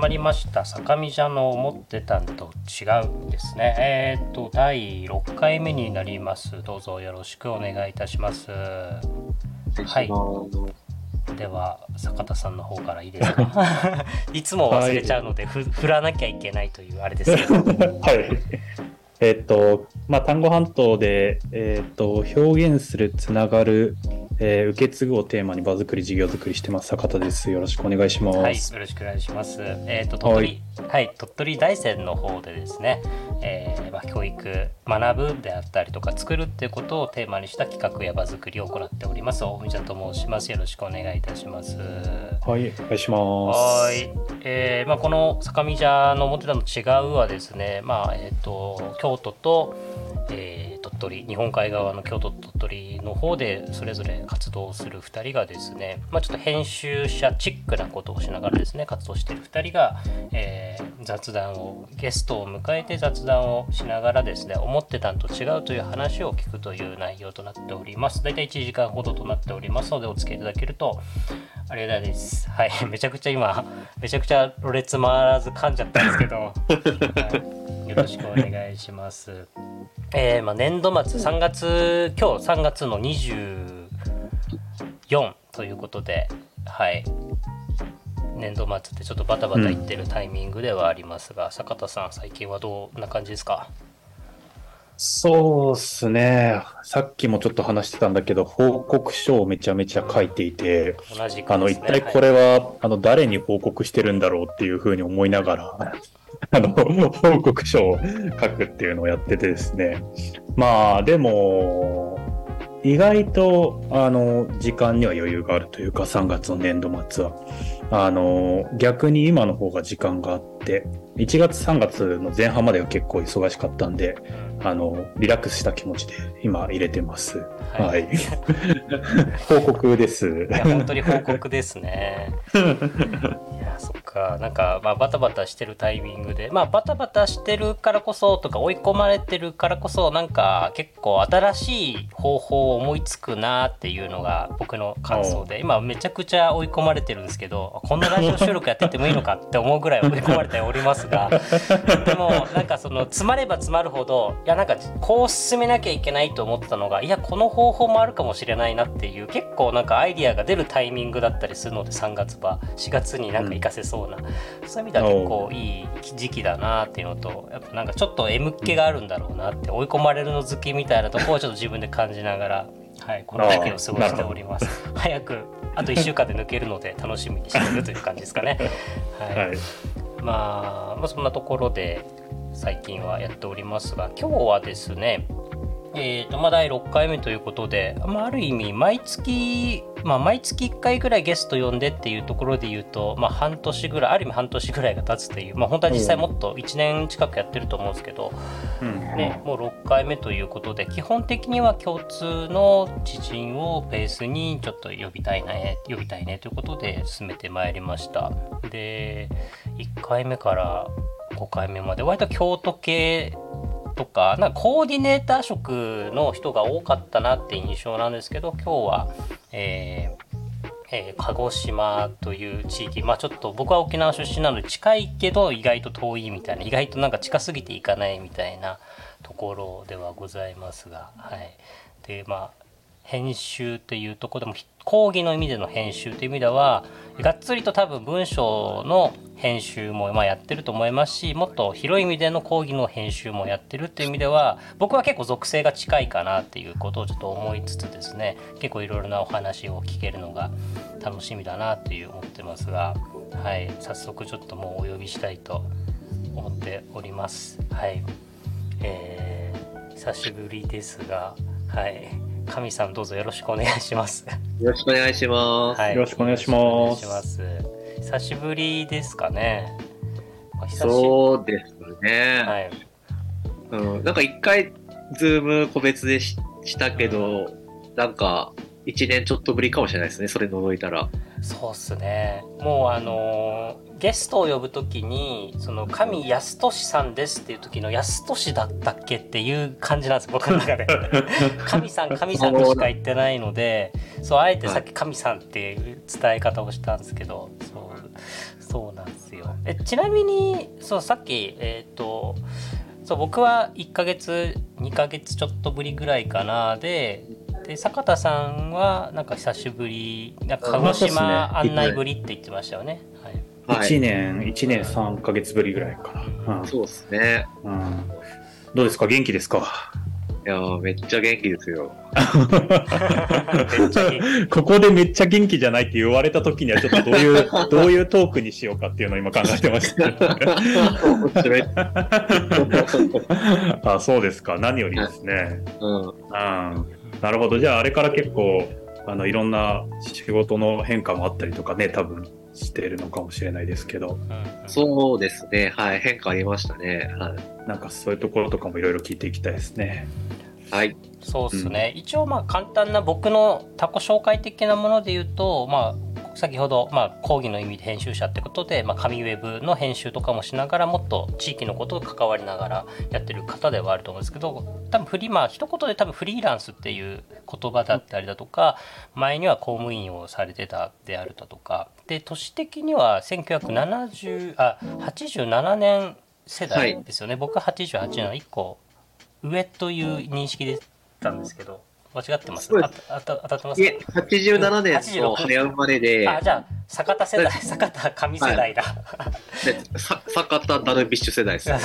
まりました。坂見じゃの思ってたんと違うですね。えー、っと第6回目になります。どうぞよろしくお願いいたします。はい。では坂田さんの方からいいですか？いつも忘れちゃうので、はい、振らなきゃいけないというあれですけど。はい。えっ、と、まあ、単語半島で、えっ、と、表現する、つながる、えー、受け継ぐをテーマに場作り、事業作りしてます、坂田です。よろしくお願いします。はい、よろしくお願いします。えっ、ー、と、鳥取、はい、はい、鳥取大山の方でですね、えー、まあ、教育、学ぶであったりとか、作るっていうことをテーマにした企画や場作りを行っております。大見ちゃんと申します。よろしくお願いいたします。はい、お願いします。はい。えー、まあ、この坂見茶の思ってたの違うはですね、まあ、えっ、と、京都と、えー、鳥取日本海側の京都と鳥取の方でそれぞれ活動する2人がですね、まあ、ちょっと編集者チックなことをしながらですね活動している2人が、えー、雑談をゲストを迎えて雑談をしながらですね思ってたんと違うという話を聞くという内容となっております大体1時間ほどとなっておりますのでお付き合いいただけるとありがたいです。はい。めちゃくちゃ今、めちゃくちゃろれつ回らず噛んじゃったんですけど、はい、よろしくお願いします。えー、まあ、年度末3月今日3月の24ということではい。年度末ってちょっとバタバタいってるタイミングではありますが、うん、坂田さん最近はどんな感じですか？そうっすね。さっきもちょっと話してたんだけど、報告書をめちゃめちゃ書いていて、同じ、ね、あの、一体これは、はい、あの、誰に報告してるんだろうっていうふうに思いながら、あの、報告書を書くっていうのをやっててですね。まあ、でも、意外と、あの、時間には余裕があるというか、3月の年度末は。あの、逆に今の方が時間があって、1月3月の前半までは結構忙しかったんで、あの、リラックスした気持ちで今入れてます。はい。はい、報告です。いや、本当に報告ですね。いや、そっか。なんか、まあ、バタバタしてるタイミングで、まあ、バタバタしてるからこそとか、追い込まれてるからこそ、なんか、結構新しい方法を思いつくなっていうのが僕の感想で、今めちゃくちゃ追い込まれてるんですけど、こんなラジオ収録やっててもいいのかって思うぐらい追い込まれておりますが、でも、なんかその、詰まれば詰まるほど、やなんかこう進めなきゃいけないと思ってたのがいやこの方法もあるかもしれないなっていう結構なんかアイディアが出るタイミングだったりするので3月は4月になんか活かせそうな、うん、そういう意味では結構いい時期だなっていうのとやっぱなんかちょっと M っ気があるんだろうなって追い込まれるの好きみたいなとこをちょっと自分で感じながら。はい、この時期を過ごしております。早くあと1週間で抜けるので楽しみにしてるという感じですかね。はい、はい、まあ、まあそんなところで最近はやっておりますが今日はですねえーとまあ、第6回目ということで、まあ、ある意味毎月、まあ、毎月1回ぐらいゲスト呼んでっていうところで言うと、まあ、半年ぐらいある意味半年ぐらいが経つという、まあ、本当は実際もっと1年近くやってると思うんですけど、うん、ね、もう6回目ということで基本的には共通の知人をベースにちょっと呼びたいね呼びたいねということで進めてまいりました。で1回目から5回目まで割と京都系とかなんかコーディネーター職の人が多かったなって印象なんですけど今日は、えーえー、鹿児島という地域まあちょっと僕は沖縄出身なので近いけど意外と遠いみたいな意外となんか近すぎていかないみたいなところではございますがはい。でまあ編集っていうとこでも講義の意味での編集という意味ではがっつりと多分文章の編集もまあやってると思いますしもっと広い意味での講義の編集もやってるっていう意味では僕は結構属性が近いかなっていうことをちょっと思いつつですね結構いろいろなお話を聞けるのが楽しみだなっていう思ってますがはい早速ちょっともうお呼びしたいと思っておりますはいえー、久しぶりですがはい神さんどうぞよろしくお願いします。よろしくお願いします。はい、よろしくお願いします。久しぶりですかね。そうですね。はい。うん、なんか一回、ズーム個別でししたけど、うん、なんか、一年ちょっとぶりかもしれないですね、それ除いたら。そうっすねもうあのーゲストを呼ぶときにその神安俊さんですっていう時の安俊だったっけっていう感じなんです僕の中で 神さん神さんとしか言ってないのでそうあえてさっき神さんっていう伝え方をしたんですけどそうそうなんですよ。えちなみにそうさっきえっ、ー、とそう僕は1ヶ月2ヶ月ちょっとぶりぐらいかな。でで坂田さんはなんか久しぶりなんか鹿児島案内ぶりって言ってましたよね。はい、1年1年3か月ぶりぐらいかな。うん、そうですね、うん。どうですか？元気ですか？いやめっちゃ元気ですよ。ここでめっちゃ元気じゃないって言われた時にはちょっとどういう どういうトークにしようかっていうのを今考えてました。あそうですか何よりですね。うん、うん、なるほどじゃああれから結構あのいろんな仕事の変化もあったりとかね多分しているのかもしれないですけど、そうですね。はい。変化ありましたね、はい、なんかそういうところとかもいろいろ聞いていきたいですね。はい。そうですね、うん、一応まあ簡単な僕の他己紹介的なもので言うとまあ先ほど、まあ、講義の意味で編集者ってことで、まあ、紙ウェブの編集とかもしながらもっと地域のことと関わりながらやってる方ではあると思うんですけど多分フリまあ一言で多分フリーランスっていう言葉だったりだとか前には公務員をされてたであるだとかで都市的には1970あ87年世代ですよね、はい、僕は88年の1個上という認識でたんですけど。間違ってます？ああ当たってます？いえ、87年の早生まれで。あ、じゃあ、坂田世代、坂田神世代だ。坂田ダルビッシュ世代です。ね、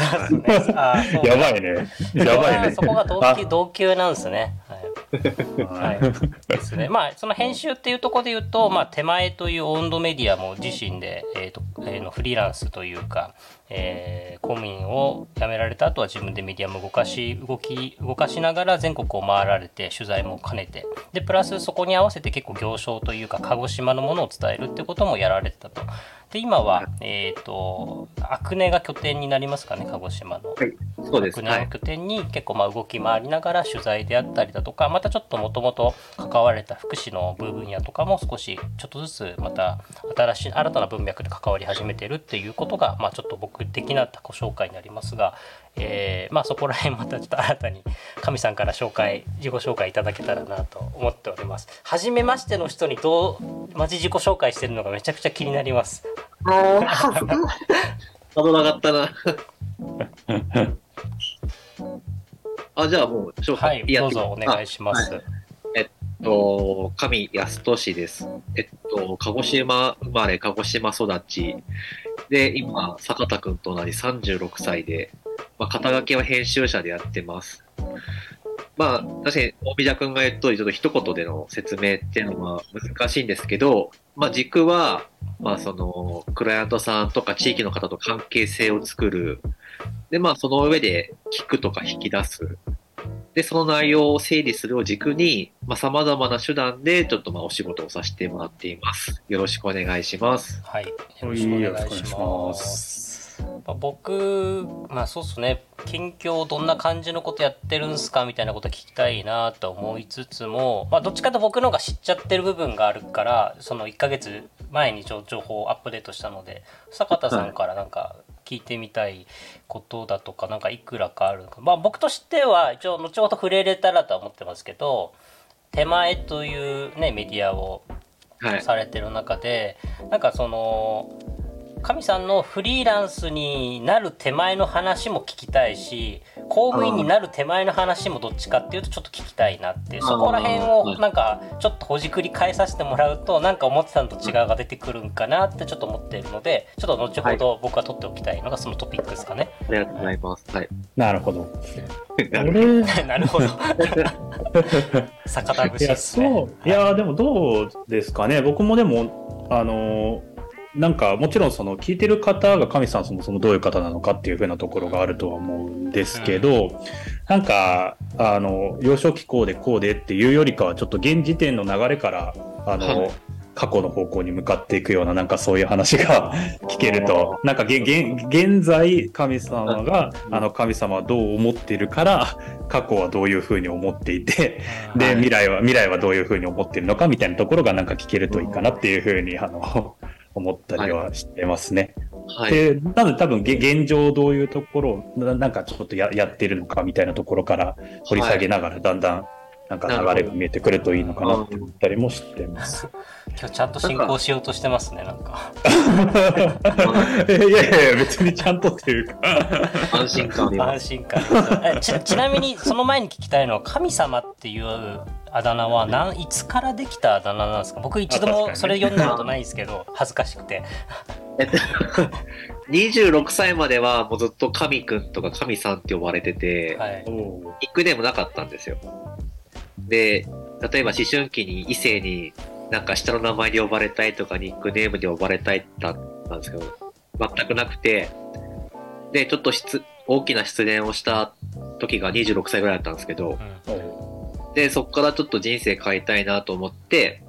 やばいね。やばいね。そこが同級同級なんですね。はい。はい、ですね。まあ、その編集っていうところで言うと、まあ、手前という温度メディアも自身で、えっ、ー、と、えー、のフリーランスというか、えー、公務員を辞められた後は自分でメディアも動かし動き動かしながら全国を回られて取材も兼ねてでプラスそこに合わせて結構行商というか鹿児島のものを伝えるってこともやられてたと。で今は、えっ、ー、とアクネが拠点になりますかね鹿児島の。はいそうですアクネの拠点に結構まあ動き回りながら取材であったりだとかまたちょっともともと関われた福祉の部分やとかも少しちょっとずつまた新しい新たな文脈で関わり始めてるっていうことが、まあ、ちょっと僕的なご紹介になりますが、えー、まあそこら辺またちょっと新たに神さんから紹介自己紹介いただけたらなと思っております。初めましての人にどうマジ自己紹介してるのがめちゃくちゃ気になります。ああ、危なかったな。あ、じゃあもう紹介、はい、どうぞお願いします。えっと、神安俊です。えっと、鹿児島生まれ、鹿児島育ち。で、今、坂田くんと同じ36歳で、まあ、肩書きは編集者でやってます。まあ、確かに、大宮君が言うとり、ちょっと一言での説明っていうのは難しいんですけど、まあ、軸は、まあ、その、クライアントさんとか地域の方と関係性を作る。で、まあ、その上で聞くとか引き出す。で、その内容を整理するを軸に、まあ、様々な手段で、ちょっとまあ、お仕事をさせてもらっています。よろしくお願いします。はい。よろしくお願いします。まあ、僕、まあそうっすね、近況どんな感じのことやってるんすかみたいなこと聞きたいなと思いつつも、まあどっちかと僕の方が知っちゃってる部分があるから、その1ヶ月前に情報をアップデートしたので、坂田さんからなんか聞いてみたいことだとかなんかいくらかあるまあ僕としては一応後ほど触れれたらとは思ってますけど手前というねメディアをされてる中で、はい、なんかその神さんのフリーランスになる手前の話も聞きたいし公務員になる手前の話もどっちかっていうとちょっと聞きたいなってそこら辺をなんかちょっとほじくり返させてもらうとなんか思ってたのと違うが出てくるんかなってちょっと思っているのでちょっと後ほど僕は取っておきたいのがそのトピックですかね。ありがとうございます。はい、なるほど。なるほど。逆田節ですね。いやでもどうですかね僕もでもあのなんかもちろんその聞いてる方が神さんそもそもどういう方なのかっていうふうなところがあるとは思うんですけど、うん、なんかあの幼少期こうでこうでっていうよりかはちょっと現時点の流れからあの、はい、過去の方向に向かっていくような、なんかそういう話が 聞けると、なんか現在、神様が、あの神様はどう思っているから、過去はどういうふうに思っていて、で、はい。未来は、未来はどういうふうに思っているのかみたいなところがなんか聞けるといいかなっていうふうに、あの、思ったりはしてますね。はい。で、なので多分げ現状どういうところをななんかちょっとややってるのかみたいなところから掘り下げながらだんだんなんか流れが見えてくるといいのかなって思ったりもしてます。今日ちゃんと進行しようとしてますねなんか。いやいやいや別にちゃんとっていうか。安心感ありま安す。心感えちちなみにその前に聞きたいのは神様っていうあだ名はなんい。つからできたあだ名なんですか？僕一度もそれ読んだことないんですけど恥ずかしくて。えっと、26歳まではもうずっと神くんとか神さんって呼ばれてて、はい。ニックネームなかったんですよ。で、例えば思春期に異性になんか下の名前で呼ばれたいとかニックネームで呼ばれたいだったんですけど、全くなくて、で、ちょっと失大きな失恋をした時が26歳ぐらいだったんですけど、うんで、そこからちょっと人生変えたいなと思って、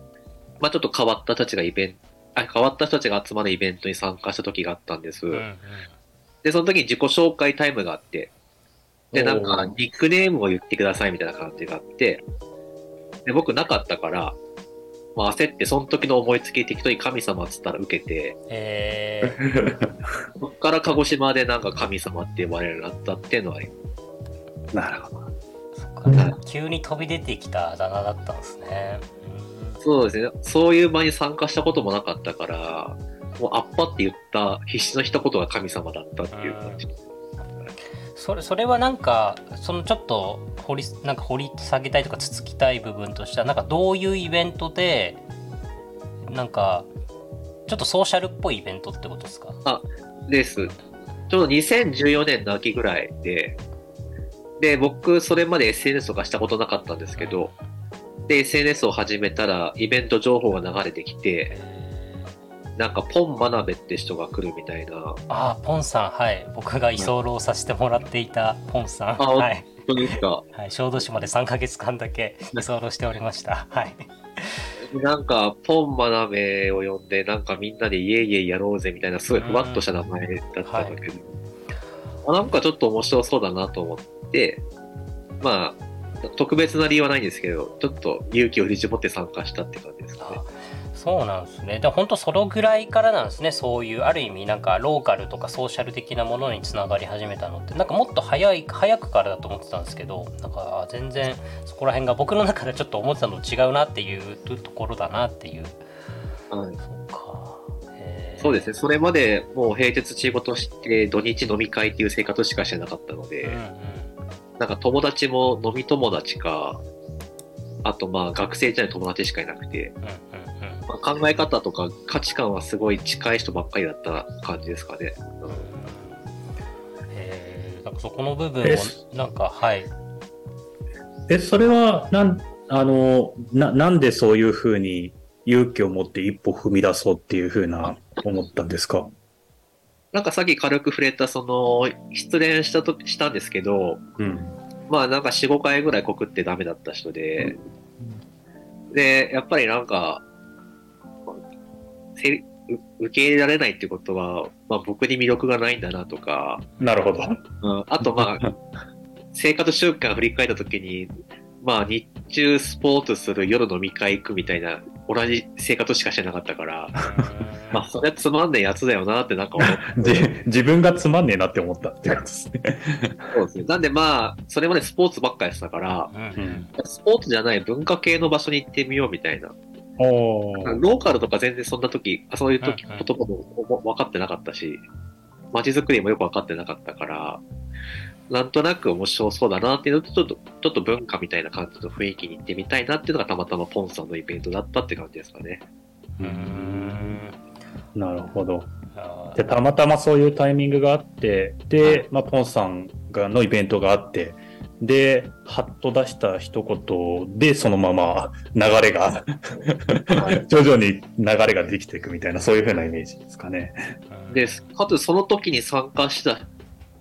まあちょっと変わった人たちがイベント、あ変わった人たちが集まるイベントに参加した時があったんです。うんうんで、その時に自己紹介タイムがあって、で、なんか、ニックネームを言ってくださいみたいな感じがあって、で、僕なかったから、まあ、焦って、その時の思いつき適当に神様っつったら受けて、えー。そっから鹿児島でなんか神様って呼ばれるようになったっていうのはありなるほど。そっか。急に飛び出てきたあだ名だったんですね。うん。そうですね。そういう場に参加したこともなかったから、もうあっぱって言った必死の一言が神様だったっていう感じ。それそれはなんかそのちょっと掘りなんか掘り下げたいとかつつきたい部分としてはなんかどういうイベントでなんかちょっとソーシャルっぽいイベントってことですか？あです。ちょうど2014年の秋ぐらいで、で、僕、それまで SNS とかしたことなかったんですけど、で、SNS を始めたら、イベント情報が流れてきて、なんか、ポン・マナベって人が来るみたいな、本ああポンさん。はい。僕が居候させてもらっていたポンさん。あはい、当ですか？はい、小豆島で3ヶ月間だけ居候しておりました。はい。なんか、ポン・マナベを呼んで、なんかみんなでイエイイエイやろうぜみたいな、すごいふわっとした名前だったんだけど、あなんかちょっと面白そうだなと思って、まあ、特別な理由はないんですけど、ちょっと勇気を振り絞って参加したって感じですかね。あ。そうなんですね。でも本当そのぐらいからなんですね。そういうある意味なんかローカルとかソーシャル的なものにつながり始めたのって。なんかもっと早い早くからだと思ってたんですけどなんかあ全然そこら辺が僕の中でちょっと思ってたのと違うなっていうところだなっていう。はい。そうか。そうですね。それまでもう平日仕事して土日飲み会っていう生活しかしてなかったので、うんうん。なんか友達も飲み友達か、あとまあ学生時代の友達しかいなくて、うんうんうんまあ、考え方とか価値観はすごい近い人ばっかりだった感じですかね。うんへー。なんかそこの部分えをなんかはい。え、それは、なん、あの、な、なんでそういうふうに勇気を持って一歩踏み出そうっていうふうな思ったんですか？なんかさっき軽く触れたその失恋したとしたんですけど、うん。まあなんか4、5回ぐらい告ってダメだった人で、で、やっぱりなんか、受け入れられないってことは、まあ僕に魅力がないんだなとか、なるほど。うん、あとまあ、生活習慣振り返った時に、まあ日中スポーツする、夜飲み会行くみたいな、同じ生活しかしてなかったから、まあそれはつまんねえやつだよなってなんか思って。じ自分がつまんねえなって思ったってことですね。そうですね。なんでまあ、それまでスポーツばっかりやってたから、うんうん。スポーツじゃない文化系の場所に行ってみようみたいな。ローカルとか全然そんな時、あそういう時、うんうん言葉も分かってなかったし、街づくりもよく分かってなかったから、なんとなく面白そうだなっていうのと、ちょっと、ちょっと文化みたいな感じの雰囲気に行ってみたいなっていうのがたまたまポンさんのイベントだったって感じですかね。うーんなるほど。で、たまたまそういうタイミングがあって、で、まあ、ポンさんがのイベントがあって、で、はっと出した一言で、そのまま流れが、徐々に流れができていくみたいな、そういう風なイメージですかね。うんで、かつその時に参加した、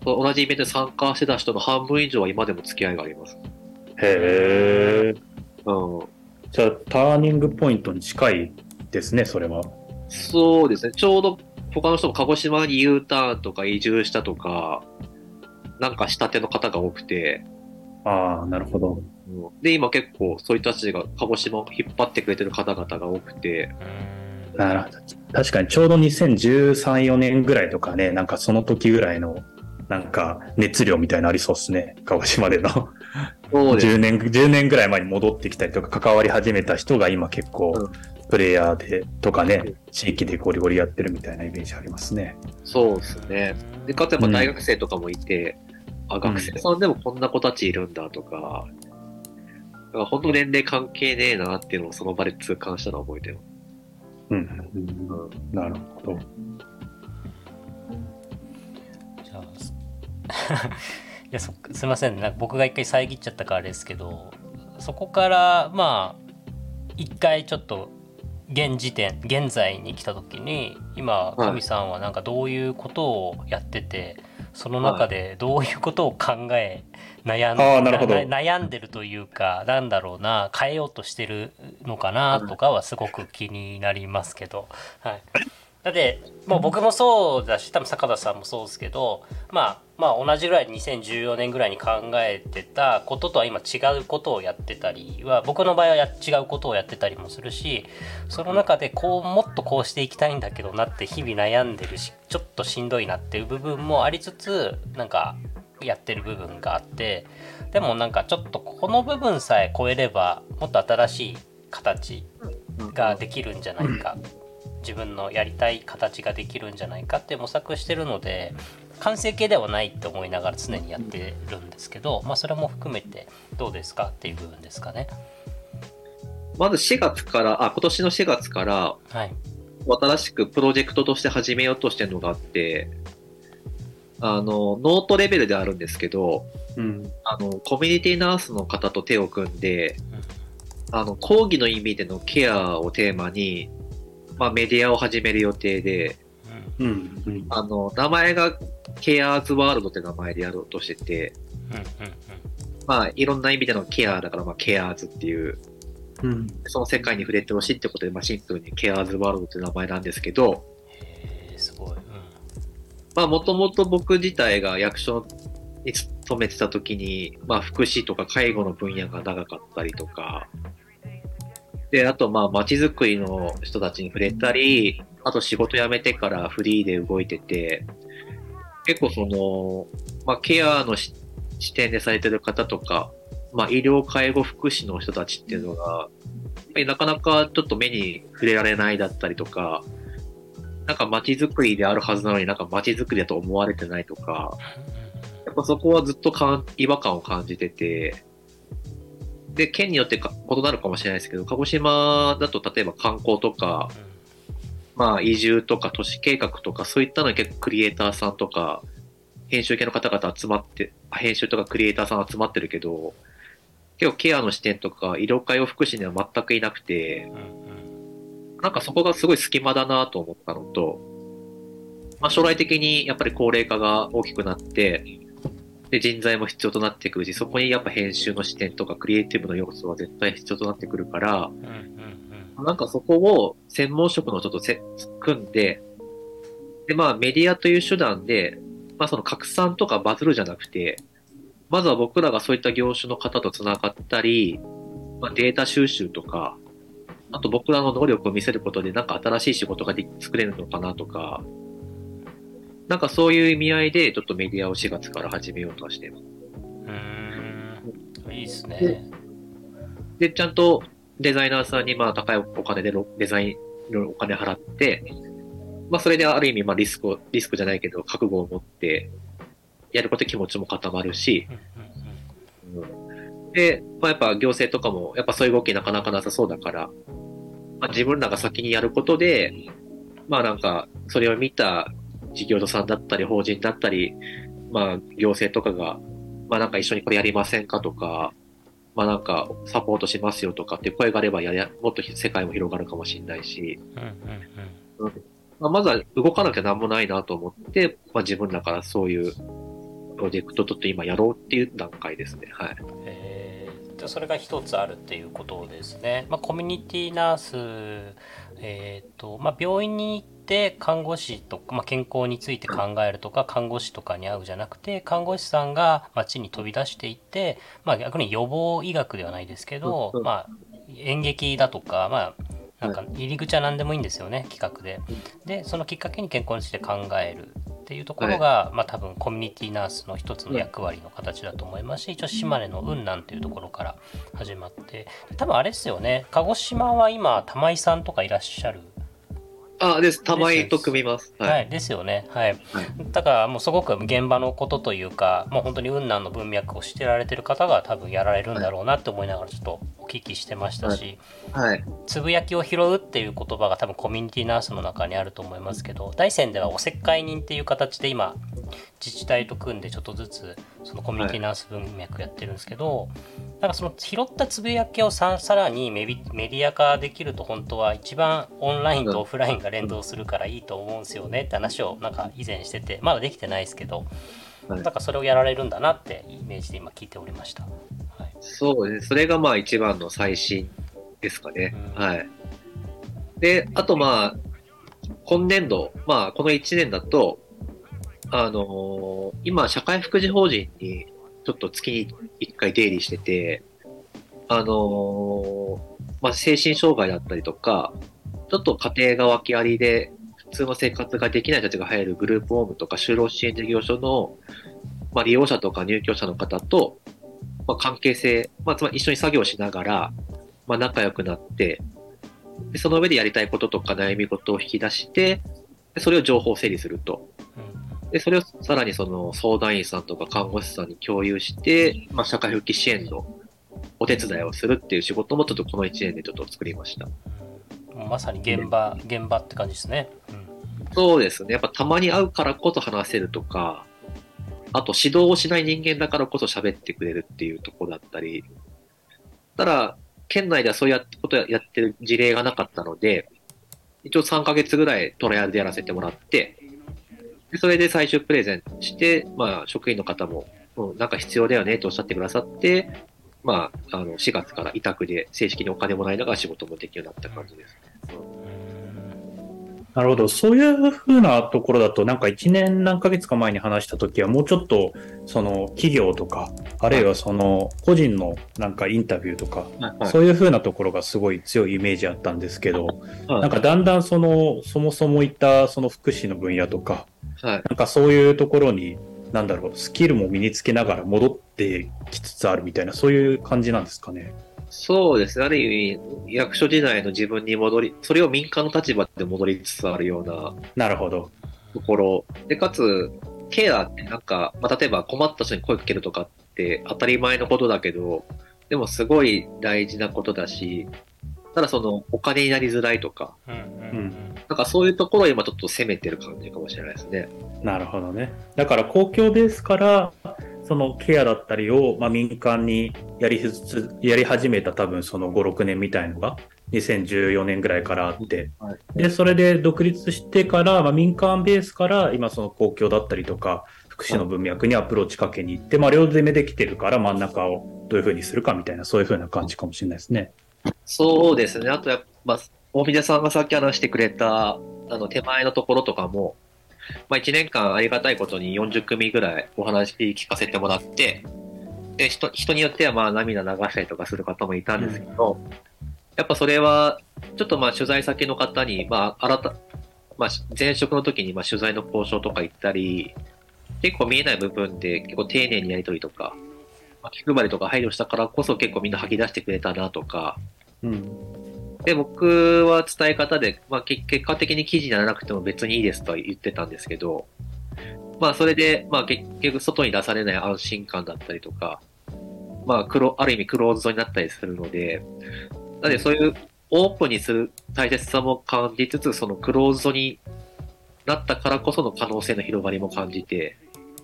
同じイベントに参加してた人の半分以上は今でも付き合いがあります。へえ。うん。じゃあ、ターニングポイントに近いっですね、それは。そうですね。ちょうど他の人も鹿児島に U ターンとか移住したとか、なんかしたての方が多くて、ああ、なるほど。で、今結構そういう人たちが鹿児島を引っ張ってくれてる方々が多くて、うんなるほど。確かにちょうど2013、4年ぐらいとかね、なんかその時ぐらいの、なんか熱量みたいなのありそうですね。鹿児島での。そうです10年、10年ぐらい前に戻ってきたりとか関わり始めた人が今結う構プレイヤーでとかね、地域でゴリゴリやってるみたいなイメージありますね。そうですね。で、かつやっぱ大学生とかもいて、あ、学生さんでもこんな子たちいるんだとか、だから本当年齢関係ねえなっていうのをその場で痛感したのを覚えてる。うん。うんなるほど。じゃあす いやそすいませんなんか僕が一回遮っちゃったからあれですけどそこからまあ一回ちょっと現時点現在に来た時に今はい神さんはなんかどういうことをやってて、その中でどういうことを考え悩ん悩んでるというかなんだろうな変えようとしてるのかなとかはすごく気になりますけど、はい、だってもう僕もそうだし多分坂田さんもそうですけどまあまあ同じぐらい2014年ぐらいに考えてたこととは今違うことをやってたりは僕の場合はや違うことをやってたりもするしその中でこうもっとこうしていきたいんだけどなって日々悩んでるしちょっとしんどいなっていう部分もありつつなんかやってる部分があってでもなんかちょっとこの部分さえ超えればもっと新しい形ができるんじゃないか。自分のやりたい形ができるんじゃないかって模索してるので完成形ではないって思いながら常にやってるんですけど、まあ、それも含めてどうですかっていう部分ですかね。まず4月から、あ、今年の4月から、はい、新しくプロジェクトとして始めようとしてるのがあって、あの、ノートレベルであるんですけど、うん。あの、コミュニティナースの方と手を組んで、あの、講義の意味でのケアをテーマに、まあ、メディアを始める予定で、うんうん。うん。あの、名前がケアーズワールドって名前でやろうとしてて、うんうんまあ、いろんな意味でのケアだから、まあ、ケアーズっていう、うん。その世界に触れてほしいってことで、まあ、シンプルにケアーズワールドって名前なんですけど、へえすごい。うんまあ、もともと僕自体が役所に勤めてた時に、まあ、福祉とか介護の分野が長かったりとか、で、あと、まあ、街づくりの人たちに触れたり、あと仕事辞めてからフリーで動いてて、結構その、まあ、ケアの視点でされてる方とか、まあ、医療介護福祉の人たちっていうのが、やっぱりなかなかちょっと目に触れられないだったりとか、なんか街づくりであるはずなのになんか街づくりだと思われてないとか、やっぱそこはずっとかん違和感を感じてて、で、県によってか異なるかもしれないですけど、鹿児島だと例えば観光とか、まあ移住とか都市計画とかそういったのに結構クリエイターさんとか、編集系の方々集まって、あ編集とかクリエイターさん集まってるけど、結構ケアの視点とか医療介護福祉には全くいなくて、なんかそこがすごい隙間だなと思ったのと、まあ、将来的にやっぱり高齢化が大きくなって、で人材も必要となってくるし、そこにやっぱ編集の視点とかクリエイティブの要素は絶対必要となってくるから、うんうんなんかそこを専門職の人とせ組んで、で、まあメディアという手段で、まあその拡散とかバズるじゃなくて、まずは僕らがそういった業種の方と繋がったり、まあ、データ収集とか、あと僕らの能力を見せることでなんか新しい仕事がで作れるのかなとか、なんかそういう意味合いでちょっとメディアを4月から始めようとはしてます。うんいいですね。で、ちゃんとデザイナーさんにまあ高いお金でデザインのお金払って、まあそれである意味まあリスクを、リスクじゃないけど覚悟を持ってやること気持ちも固まるし、うん。で、まあ、やっぱ行政とかもやっぱそういう動きなかなかなさそうだから、まあ、自分らが先にやることで、まあなんかそれを見た事業者さんだったり法人だったり、まあ行政とかが、まあなんか一緒にこれやりませんかとか、まあなんかサポートしますよとかっていう声があればやや、もっと世界も広がるかもしれないし、うんまあ、まずは動かなきゃなんもないなと思って、まあ自分らからそういうプロジェクトちょっと今やろうっていう段階ですね。はい。えーそれが一つあるっていうことですね。まあ、コミュニティナース、えーとまあ、病院にて看護師とか、まあ、健康について考えるとか看護師とかに会うじゃなくて看護師さんが街に飛び出していって、まあ、逆に予防医学ではないですけど、まあ、演劇だとか、まあ、なんか入り口は何でもいいんですよね企画で。でそのきっかけに健康について考えるっていうところが、はい、まあ多分コミュニティナースの一つの役割の形だと思いますし、一応島根の雲南というところから始まって。多分あれですよね鹿児島は今玉井さんとかいらっしゃるあです。玉井と組みます。はい、はい、ですよね。はい。はい、だからもうすごく現場のことというか、もう本当に雲南の文脈を知ってられてる方が多分やられるんだろうなって思いながらちょっとお聞きしてましたし、はい。つぶやきを拾うっていう言葉が多分コミュニティナースの中にあると思いますけど、大山ではおせっかい人っていう形で今、自治体と組んでちょっとずつそのコミュニティナース文脈やってるんですけど、なんかその拾ったつぶやきをささらにメディア化できると本当は一番オンラインとオフラインが連動するからいいと思うんですよねって話をなんか以前しててまだできてないですけど、なんかそれをやられるんだなってイメージで今聞いておりました。はい、そうですね。それがまあ一番の最新ですかね。うん、はい。で、あとまあ、今年度、まあこの1年だと、あのー、今、社会福祉法人にちょっと月に1回出入りしてて、あの、まあ、精神障害だったりとか、ちょっと家庭が訳ありで、普通の生活ができない人たちが入るグループホームとか就労支援事業所の、まあ、利用者とか入居者の方と、まあ、関係性、まあ、つまり一緒に作業しながら、まあ、仲良くなって、でその上でやりたいこととか悩み事を引き出して、それを情報整理すると。で、それをさらにその相談員さんとか看護師さんに共有して、まあ、社会復帰支援のお手伝いをするっていう仕事もちょっとこの1年でちょっと作りました。まさに現場、現場って感じですね。うん、そうですね。やっぱたまに会うからこそ話せるとか、あと指導をしない人間だからこそ喋ってくれるっていうところだったり、ただ、県内ではそういうことやってる事例がなかったので、一応3ヶ月ぐらいトライアルでやらせてもらって、でそれで最終プレゼンして、まあ、職員の方も、うん、なんか必要だよねとおっしゃってくださって、まあ、あの4月から委託で正式にお金もらいながら仕事もできるようになった感じです、なるほど。そういうふうなところだと、なんか1年何ヶ月か前に話したときは、もうちょっと、その企業とか、あるいはその個人のなんかインタビューとか、はいそういうふうなところがすごい強いイメージあったんですけど、はい、なんかだんだんその、そもそもいったその福祉の分野とか、はい、なんかそういうところに、なんだろう、スキルも身につけながら戻ってきつつあるみたいな、そういう感じなんですかね。そうですね。ある意味、役所時代の自分に戻り、それを民間の立場で戻りつつあるような。なるほど。ところ。で、かつ、ケアってなんか、まあ、例えば困った人に声かけるとかって当たり前のことだけど、でもすごい大事なことだし、ただそのお金になりづらいとか、うんうん、なんかそういうところを今ちょっと攻めてる感じかもしれないですね。なるほどね。だから公共ですから、そのケアだったりを、まあ、民間にやりやり始めた多分その5、6年みたいのが2014年ぐらいからあって、はい、で、それで独立してから、まあ、民間ベースから今その公共だったりとか、福祉の文脈にアプローチかけに行って、まあ、両手目できてるから真ん中をどういうふうにするかみたいな、そういうふうな感じかもしれないですね。そうですね。あとやっぱ、大峰さんがさっき話してくれた、あの、手前のところとかも、まあ、1年間ありがたいことに40組ぐらいお話聞かせてもらって、で人人によってはまあ涙流したりとかする方もいたんですけど、うん、やっぱそれは、ちょっとまあ取材先の方に、まあ、新た、まあ、前職の時にまあ取材の交渉とか行ったり、結構見えない部分で結構丁寧にやり取りとか、まあ、気配りとか配慮したからこそ結構みんな吐き出してくれたなとか、うん、で、僕は伝え方で、まあ、結果的に記事にならなくても別にいいですとは言ってたんですけど、まあ、それで、まあ、結局外に出されない安心感だったりとか、まあ、黒、ある意味クローズドになったりするので、なのでそういうオープンにする大切さも感じつつ、そのクローズドになったからこその可能性の広がりも感じて、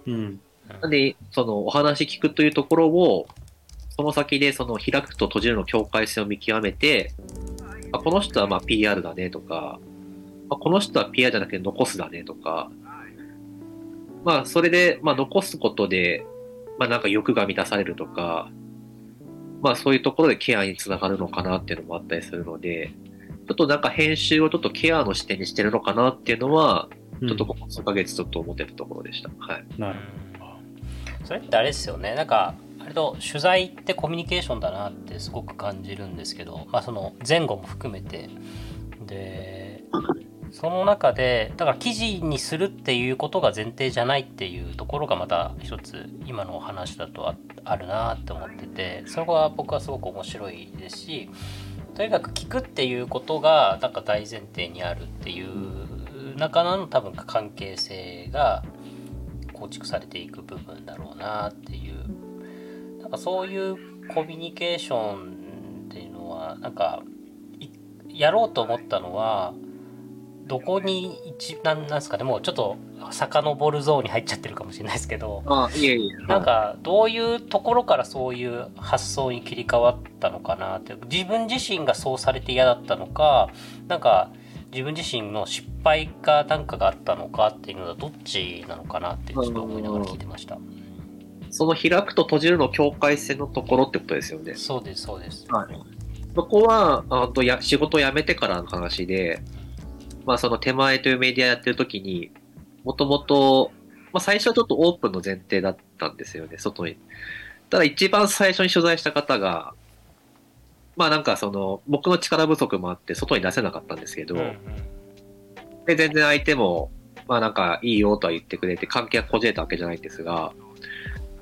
うん。なんで、そのお話聞くというところを、その先でその開くと閉じるの境界線を見極めて、あこの人はまあ PR だねとか、あこの人は PR じゃなくて残すだねとか、まあそれで、まあ残すことで、まあなんか欲が満たされるとか、まあそういうところでケアにつながるのかなっていうのもあったりするので、ちょっとなんか編集をちょっとケアの視点にしてるのかなっていうのは、ちょっとここ数ヶ月ちょっと思ってたところでした。はい。なるそれってあれですよねなんか割と取材ってコミュニケーションだなってすごく感じるんですけど、まあ、その前後も含めて。でその中でだから記事にするっていうことが前提じゃないっていうところがまた一つ今のお話だとああるなって思っててそこは僕はすごく面白いですしとにかく聞くっていうことがなんか大前提にあるっていう中の多分関係性が構築されていく部分だろうなっていうなんかそういうコミュニケーションっていうのはなんかいやろうと思ったのはどこに一なんなんですかねもうちょっと遡るゾーンに入っちゃってるかもしれないですけどあいえいえ。なんかどういうところからそういう発想に切り替わったのかなって自分自身がそうされて嫌だったのかなんか自分自身の失敗かなんかがあったのかっていうのはどっちなのかなってちょっと思いながら聞いてました。その開くと閉じるの境界線のところってことですよね。そうですそうです。はい。そこは、あとや仕事を辞めてからの話で、まあその手前というメディアやってる時に、もともと、まあ最初はちょっとオープンの前提だったんですよね、外に。ただ一番最初に取材した方が、まあなんかその、僕の力不足もあって外に出せなかったんですけど、うんうんで、全然相手も、まあなんかいいよとは言ってくれて、関係がこじれたわけじゃないんですが、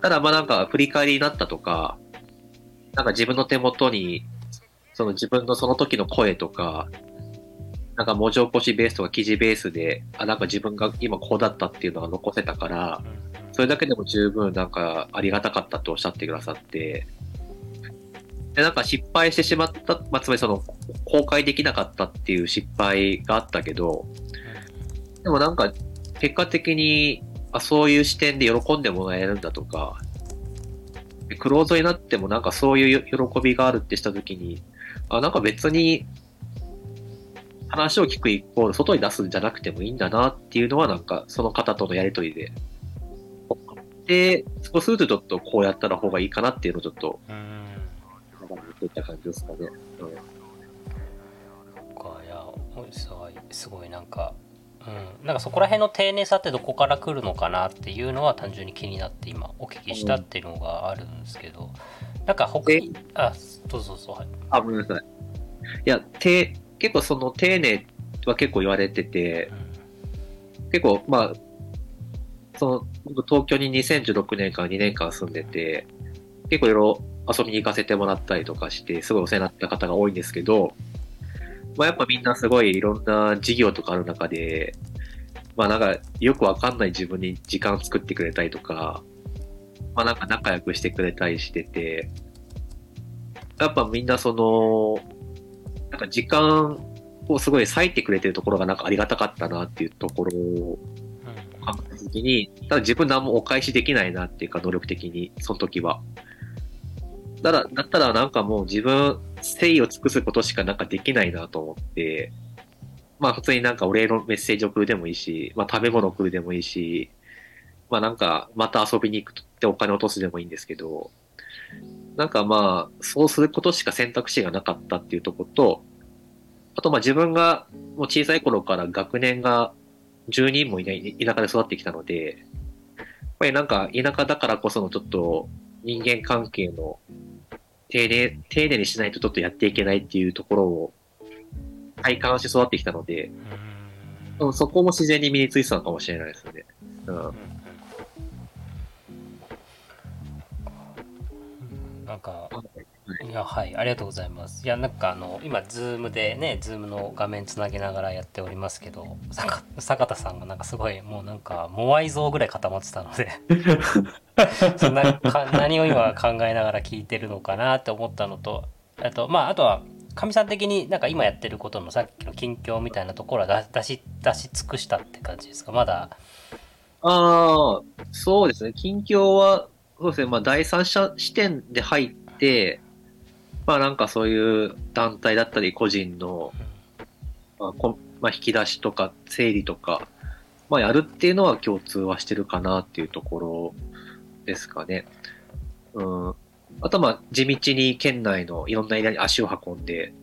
ただまあなんか振り返りになったとか、なんか自分の手元に、その自分のその時の声とか、なんか文字起こしベースとか記事ベースで、あ、なんか自分が今こうだったっていうのが残せたから、それだけでも十分なんかありがたかったとおっしゃってくださって、で、なんか失敗してしまった、まあ、つまりその公開できなかったっていう失敗があったけど、でもなんか結果的に、あ、そういう視点で喜んでもらえるんだとか、でクローズになってもなんかそういう喜びがあるってしたときに、あ、なんか別に話を聞く一方で外に出すんじゃなくてもいいんだなっていうのはなんかその方とのやりとりで。で、そうするとちょっとこうやったら方がいいかなっていうのをちょっと、うんうんなんか言ってた感じですかね。うんかいやすごいすごいなんか、うん、なんかそこら辺の丁寧さってどこから来るのかなっていうのは単純に気になって今お聞きしたっていうのがあるんですけど、なんか他えあどうぞどうぞはい、あ、ごめんなさい。いや、て、結構その丁寧は結構言われててう、ん。結構まあ、その、僕東京に2016年から2年間住んでて、結構いろいろ遊びに行かせてもらったりとかして、すごいお世話になった方が多いんですけど、まあやっぱみんなすごいいろんな事業とかある中で、まあなんかよくわかんない自分に時間作ってくれたりとか、まあなんか仲良くしてくれたりしてて、やっぱみんなその、なんか時間をすごい割いてくれてるところがなんかありがたかったなっていうところを考えたときに、ただ自分何もお返しできないなっていうか能力的に、その時は。だから、だったらなんかもう自分、誠意を尽くすことしかなんかできないなと思って、まあ普通になんかお礼のメッセージ送るでもいいし、まあ食べ物送るでもいいし、まあなんかまた遊びに行くってお金落とすでもいいんですけど、なんかまあ、そうすることしか選択肢がなかったっていうとこと、あとまあ自分がもう小さい頃から学年が10人もいない田舎で育ってきたので、やっぱりなんか田舎だからこそのちょっと人間関係の丁寧、丁寧にしないとちょっとやっていけないっていうところを体感して育ってきたので、うん。うんそこも自然に身についてたのかもしれないですね。うん。なんかいやはいありがとうございますいやなんかあの今ズームでねズームの画面つなげながらやっておりますけど坂坂田さんがなんかすごいもうなんかモアイ像ぐらい固まってたので そんなか何を今考えながら聞いてるのかなって思ったのとあとまああとはかみさん的になんか今やってることのさっきの近況みたいなところは出出し出し尽くしたって感じですか？まだああ、そうですね。近況は、そうですね。まあ、第三者視点で入って、まあ、なんかそういう団体だったり、個人の、まあこまあ、引き出しとか、整理とか、まあ、やるっていうのは共通はしてるかなっていうところですかね。うん。あとはまあ地道に県内のいろんなエリアに足を運んで、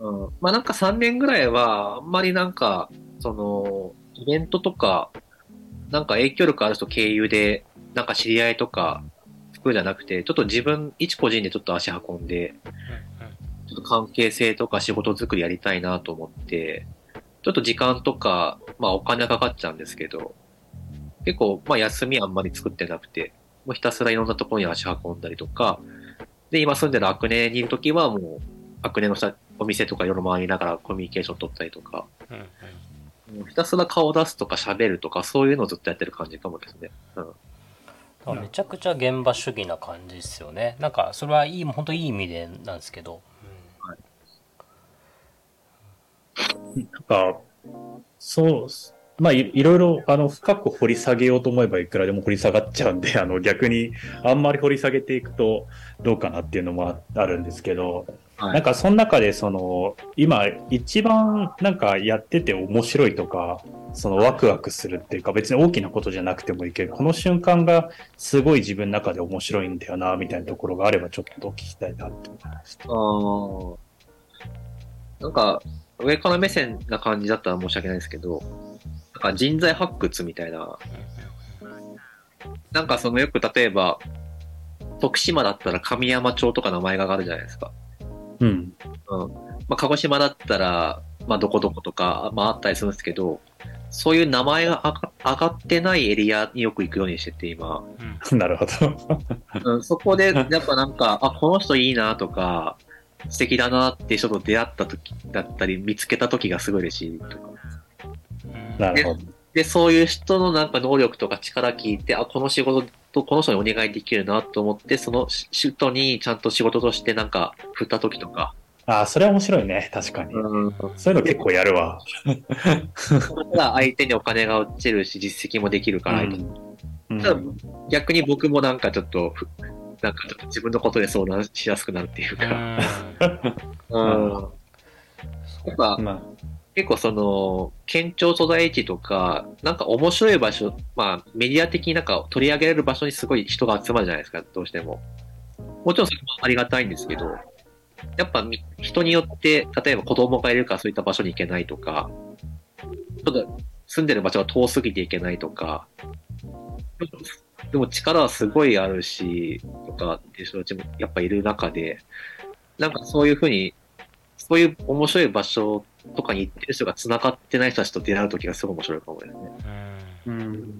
うんうんうん、まあなんか3年ぐらいは、あんまりなんか、その、イベントとか、なんか影響力ある人経由で、なんか知り合いとか、服じゃなくて、ちょっと自分、一個人でちょっと足運んで、ちょっと関係性とか仕事作りやりたいなと思って、ちょっと時間とか、まあお金かかっちゃうんですけど、結構、まあ休みあんまり作ってなくて、もうひたすらいろんなところに足運んだりとか、で、今住んでるアクネにいるときはもう、アクネのさお店とかいろいろ回りながらコミュニケーション取ったりとか、ひたすら顔出すとか喋るとか、そういうのをずっとやってる感じかもですね。うん。めちゃくちゃ現場主義な感じですよね。なんかそれはいい本当いい意味でなんですけど、なんか、そう、まあい、いろいろ、あの、深く掘り下げようと思えばいくらでも掘り下がっちゃうんで、あの、逆に、あんまり掘り下げていくとどうかなっていうのもああるんですけど、はいなんか、その中で、その、今、一番、なんか、やってて面白いとか、その、ワクワクするっていうか、別に大きなことじゃなくてもいいけど、この瞬間が、すごい自分の中で面白いんだよな、みたいなところがあれば、ちょっとお聞きしたいなって思いました。あーなんか、上から目線な感じだったら申し訳ないですけど、なんか人材発掘みたいな、なんかそのよく例えば、徳島だったら神山町とか名前が上がるじゃないですか。うん。うん。まあ、鹿児島だったら、まあ、どこどことか、まあ、あったりするんですけど、そういう名前が上が上がってないエリアによく行くようにしてて、今。うん なるほど。うん、そこで、やっぱなんか、あ、この人いいなとか、素敵だなって人と出会った時だったり、見つけた時がすごい嬉しいとか。うんなるほど。で、そういう人のなんか能力とか力聞いて、あ、この仕事とこの人にお願いできるなと思って、その人にちゃんと仕事としてなんか振った時とか、ああ、それは面白いね。確かに。うん、そういうの結構やるわ。た ら相手にお金が落ちるし、実績もできるから、うん。ただ逆に僕もなんかちょっと、ふなんかちょっと自分のことで相談しやすくなるっていううか、ん。うん。やっぱ、ま結構その、県庁所在地とか、なんか面白い場所、まあメディア的になんか取り上げられる場所にすごい人が集まるじゃないですか、どうしても。もちろんそれもありがたいんですけど、やっぱ人によって、例えば子供がいるからそういった場所に行けないとか、ちょっと住んでる場所が遠すぎて行けないとか、でも力はすごいあるし、とかっていう人たちもやっぱいる中で、なんかそういうふうに、そういう面白い場所とかに行ってる人が繋がってない人たちと出会うときがすごい面白いかもですね。うん。うん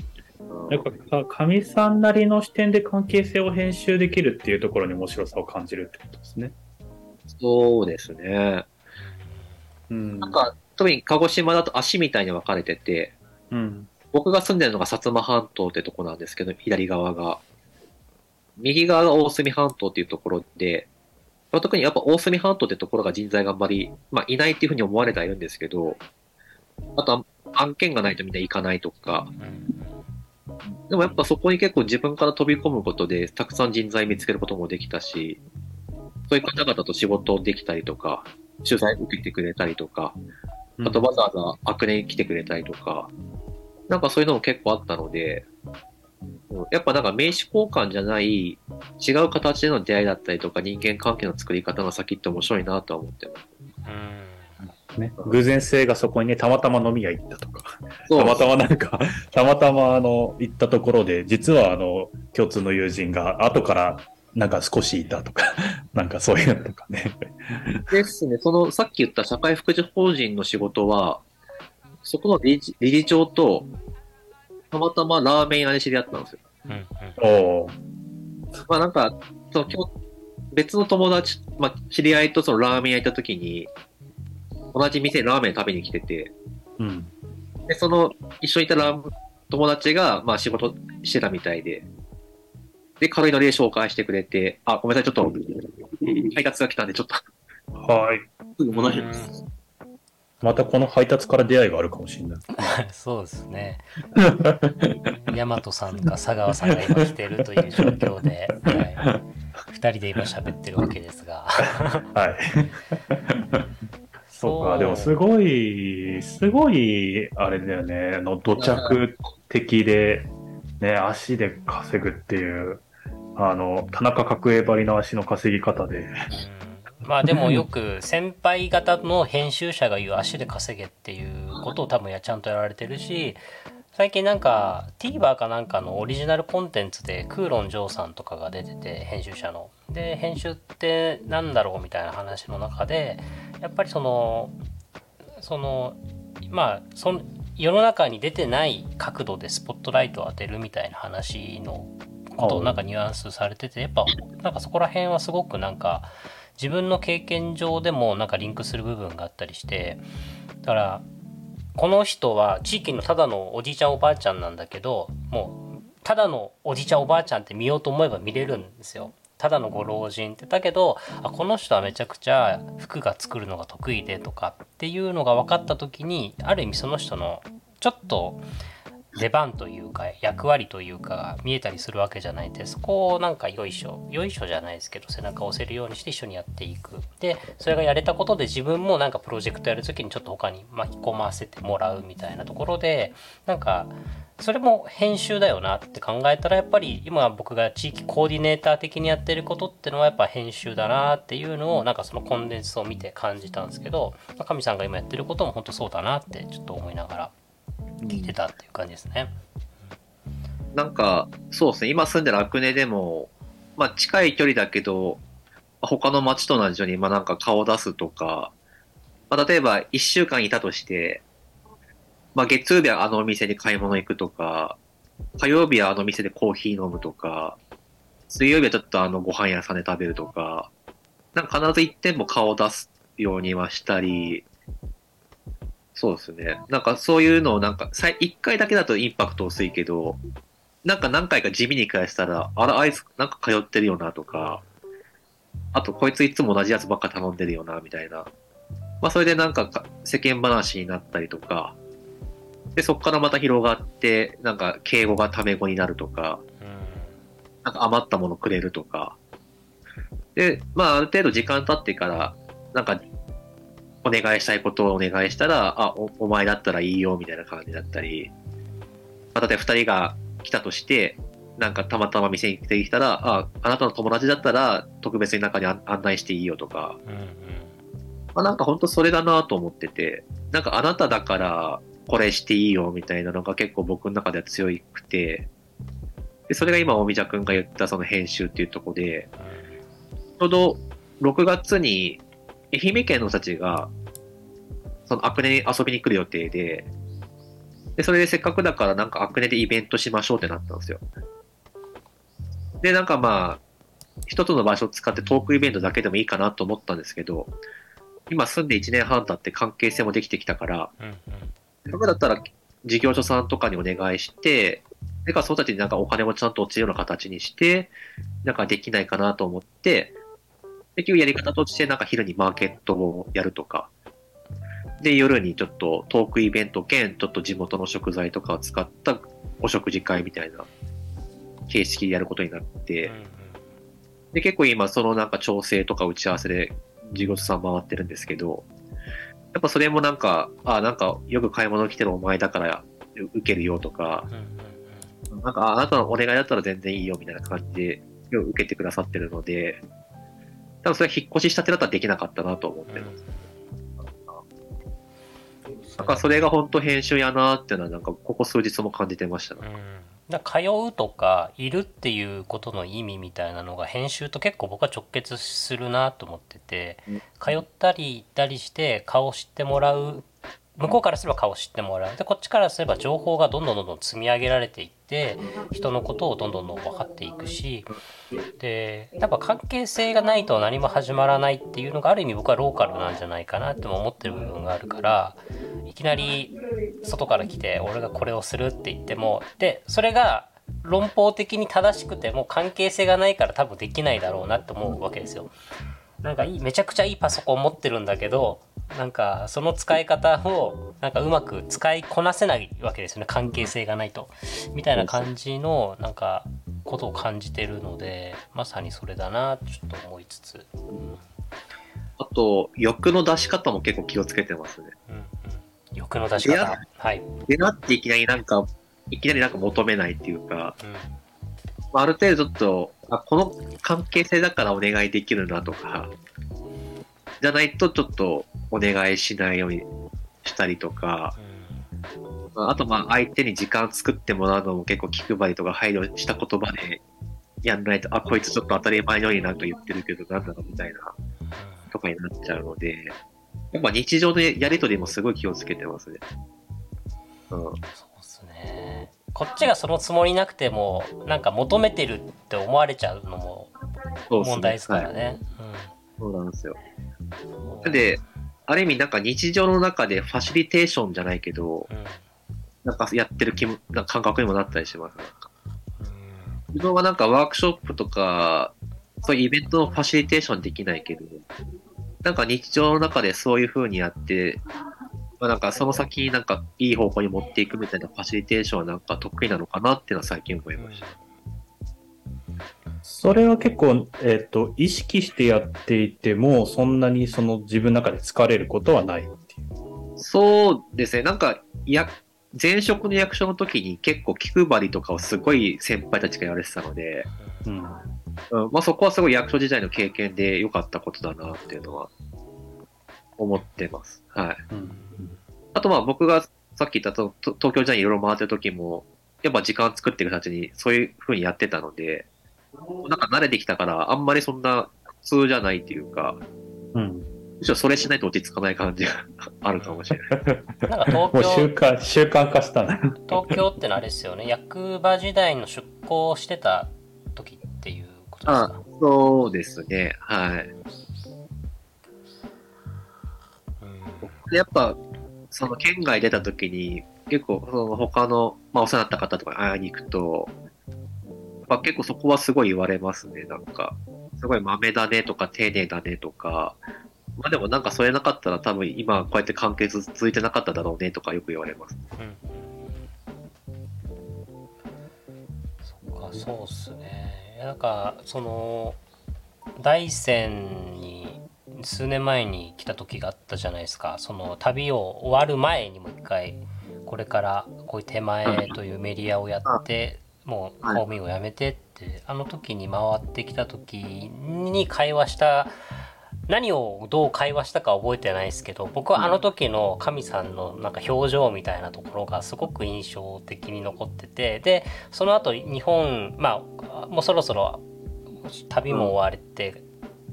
なんかか、かみさんなりの視点で関係性を編集できるっていうところに面白さを感じるってことですね。そうですね。うん。なんか、特に鹿児島だと足みたいに分かれてて、うん。僕が住んでるのが薩摩半島ってとこなんですけど、左側が。右側が大隅半島っていうところで、まあ特にやっぱ大隅半島ってところが人材があんまり、まあいないっていうふうに思われてはいるんですけど、あと案件がないとみんな行かないとか、でもやっぱそこに結構自分から飛び込むことで、たくさん人材見つけることもできたし、そういう方々と仕事できたりとか、取材受けてくれたりとか、あとわざわざアクネに来てくれたりとか、なんかそういうのも結構あったので、やっぱなんか名刺交換じゃない違う形での出会いだったりとか人間関係の作り方の先って面白いなとは思って。ます。ね、偶然性がそこにね、たまたま飲み屋行ったとか、そたまたまなんか、たまたまあの、行ったところで、実はあの、共通の友人が後からなんか少しいたとか、なんかそういうのとかね。ですね、そのさっき言った社会福祉法人の仕事は、そこの理事長とたまたまラーメン屋で知り合ったんですよ。おおまあなんか、その今日別の友達、まあ知り合いとそのラーメン屋行った時に、同じ店にラーメン食べに来てて、うん。で、その一緒にいたラー友達が、まあ仕事してたみたいで、で、軽いノリで紹介してくれて、あ、ごめんなさい、ちょっと、配達が来たんで、ちょっと、はい。すぐ戻します。またこの配達から出会いがあるかもしれない。そうですね。大和さんか佐川さんが今来てるという状況で、はい、2人で今喋ってるわけですが。はい。そうか、でもすごい、すごい、あれだよね、あの、土着的で、ね、足で稼ぐっていう、あの、田中角栄張りの足の稼ぎ方で。うんまあでもよく先輩方の編集者が言う足で稼げっていうことを多分やちゃんとやられてるし最近なんか TVer かなんかのオリジナルコンテンツでクーロン・ジョーさんとかが出てて編集者の。で編集ってなんだろうみたいな話の中でやっぱりそのそのまあその世の中に出てない角度でスポットライトを当てるみたいな話のことをなんかニュアンスされててやっぱなんかそこら辺はすごくなんか自分の経験上でもなんかリンクする部分があったりしてだからこの人は地域のただのおじいちゃんおばあちゃんなんだけどもうただのおじいちゃんおばあちゃんって見ようと思えば見れるんですよ。ただのご老人ってだけどあこの人はめちゃくちゃ服が作るのが得意でとかっていうのが分かった時にある意味その人のちょっと出番というか役割というかが見えたりするわけじゃない。でそこをなんかよいしょよいしょじゃないですけど背中を押せるようにして一緒にやっていく。でそれがやれたことで自分もなんかプロジェクトやる時にちょっと他に巻き込ませてもらうみたいなところでなんかそれも編集だよなって考えたらやっぱり今僕が地域コーディネーター的にやってることってのはやっぱ編集だなっていうのをなんかそのコンデンスを見て感じたんですけど神さんが今やってることも本当そうだなってちょっと思いながら。聞いてたっていう感じですね。なんか、そうですね、今住んでるアクネでも、まあ近い距離だけど、他の町と同じように、まあなんか顔出すとか、まあ例えば1週間いたとして、まあ月曜日はあのお店に買い物行くとか、火曜日はあの店でコーヒー飲むとか、水曜日はちょっとあのご飯屋さんで食べるとか、なんか必ず一点も顔を出すようにはしたり、そうですね。なんかそういうのをなんか、一回だけだとインパクト薄いけど、なんか何回か地味に返したら、あら、あいつなんか通ってるよなとか、あとこいついつも同じやつばっか頼んでるよな、みたいな。まあそれでなんか世間話になったりとか、で、そこからまた広がって、なんか敬語がタメ語になるとか、なんか余ったものくれるとか。で、まあある程度時間経ってから、なんかお願いしたいことをお願いしたら、あ、おお前だったらいいよ、みたいな感じだったり、まあ、例えば二人が来たとして、なんかたまたま店に来てきたら、あ、あなたの友達だったら特別に中に案案内していいよとか、うんうん。まあ、なんか本当それだなと思ってて、なんかあなただからこれしていいよみたいなのが結構僕の中では強くて、でそれが今、大見くんが言ったその編集っていうところで、ちょうど6月に愛媛県の人たちが、そのアクネに遊びに来る予定で、で、それでせっかくだからなんかアクネでイベントしましょうってなったんですよ。で、なんかまあ、一つの場所を使ってトークイベントだけでもいいかなと思ったんですけど、今住んで1年半経って関係性もできてきたから、せっかくだったら事業所さんとかにお願いして、でか、その人たちになんかお金もちゃんと落ちるような形にして、なんかできないかなと思って、結局やり方としてなんか昼にマーケットをやるとか、で、夜にちょっとトークイベント兼、ちょっと地元の食材とかを使ったお食事会みたいな。形式でやることになって、で、結構今そのなんか調整とか打ち合わせで事業所さん回ってるんですけど、やっぱそれもなんか、あなんかよく買い物来てるお前だから受けるよとか、なんかああなたのお願いだったら全然いいよみたいな感じで受けてくださってるので、多分それは引っ越ししたてだったらできなかったなと思ってます。なんかそれが本当編集やなっていうのはなんかここ数日も感じてましたね。うんだ通うとかいるっていうことの意味みたいなのが編集と結構僕は直結するなと思っててうん通ったり行ったりして顔を知ってもらう向こうからすれば顔を知ってもらうでこっちからすれば情報がどんどんどんどん積み上げられていって人のことをどんどんどん分かっていくしでやっぱ関係性がないと何も始まらないっていうのがある意味僕はローカルなんじゃないかなっても思ってる部分があるからいきなり外から来て俺がこれをするって言ってもでそれが論法的に正しくても関係性がないから多分できないだろうなって思うわけですよ。なんかいいめちゃくちゃいいパソコン持ってるんだけどなんかその使い方をなんかうまく使いこなせないわけですよね。関係性がないと。みたいな感じのなんかことを感じてるのでまさにそれだな。ちょっと思いつつ。うん。あと、欲の出し方も結構気をつけてますね。うんうん。欲の出し方。はい、でなっていきなりなんか、いきなりなんか求めないっていうか、うん。まあある程度ちょっとあこの関係性だからお願いできるなとか、じゃないとちょっとお願いしないようにしたりとか、まああとまあ相手に時間作ってもらうのも結構気配りとか配慮した言葉でやんないと、あ、こいつちょっと当たり前のようになんか言ってるけどなんだろうみたいなとかになっちゃうので、やっぱ日常のやりとりもすごい気をつけてますね。うん。そうですね。こっちがそのつもりなくてもなんか求めてるって思われちゃうのも問題ですからはい。ね。そうなんですよ。で、ある意味なんか日常の中でファシリテーションじゃないけど、うんなんかやってる気も、なんか感覚にもなったりします。なんかうん自分はなんかワークショップとか、そういうイベントのファシリテーションできないけど、なんか日常の中でそういう風にやって、まあ、なんかその先になんかいい方向に持っていくみたいなファシリテーションはなんか得意なのかなっていうのは最近思いました。それは結構、えっ、と、意識してやっていても、そんなにその自分の中で疲れることはないっていう。そうですね、なんか、や、前職の役所の時に結構気配りとかをすごい先輩たちがやられてたので、うん。うんまあ、そこはすごい役所時代の経験で良かったことだなっていうのは思ってます。はい。うん。あとまあ僕がさっき言ったとと東京時代にいろいろ回ってる時も、やっぱ時間作っていく人たちにそういう風にやってたので、なんか慣れてきたからあんまりそんな普通じゃないっていうか、うん。むしろそれしないと落ち着かない感じが あるかもしれない。なんか東もう習京慣、習慣化したな。東京ってのあれですよね役場時代の出向してた時っていうことですあかそうですね。はい。うんでやっぱ、その県外出た時に、結構、その他の、まあお世話になった方とかに会いに行くと、まあ、結構そこはすごい言われますね。なんか、すごい豆だねとか丁寧だねとか、まあでもなんかそれなかったら多分今こうやって関係続いてなかっただろうねとかよく言われます。うんそっかそうっすねなんかその大山に数年前に来た時があったじゃないですかその旅を終わる前にも一回これからこういう手前というメディアをやってもう公務員を辞めてってあの時に回ってきた時に会話した何をどう会話したか覚えてないですけど僕はあの時の神さんのなんか表情みたいなところがすごく印象的に残っててでその後日本まあもうそろそろ旅も終われて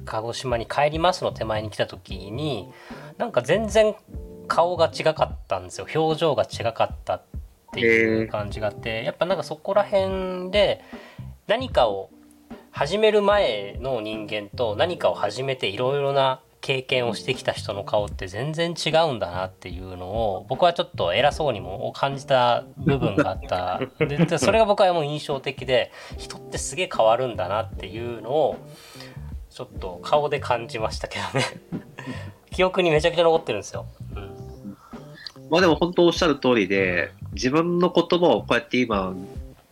鹿児島に帰りますの手前に来た時になんか全然顔が違かったんですよ。表情が違かったっていう感じがあってやっぱなんかそこら辺で何かを始める前の人間と何かを始めていろいろな経験をしてきた人の顔って全然違うんだなっていうのを僕はちょっと偉そうにも感じた部分があった。ででそれが僕はもう印象的で人ってすげえ変わるんだなっていうのをちょっと顔で感じましたけどね。記憶にめちゃくちゃ残ってるんですよ。うんまあでも本当おっしゃる通りで、自分の言葉をこうやって今、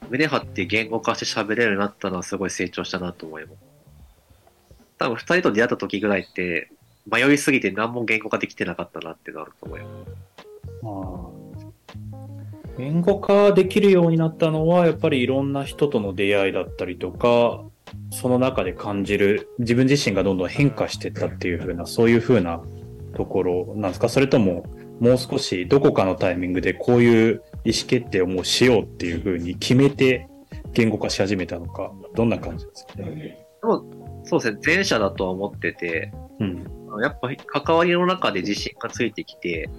胸張って言語化して喋れるようになったのはすごい成長したなと思います。多分二人と出会った時ぐらいって、迷いすぎて何も言語化できてなかったなっていうのあると思います。言語化できるようになったのは、やっぱりいろんな人との出会いだったりとか、その中で感じる、自分自身がどんどん変化していったっていう風な、そういう風なところなんですか？それとも、もう少しどこかのタイミングでこういう意思決定をもうしようっていう風に決めて言語化し始めたのか、どんな感じですかね？そうですね、前者だとは思ってて、うん。やっぱ関わりの中で自信がついてきて、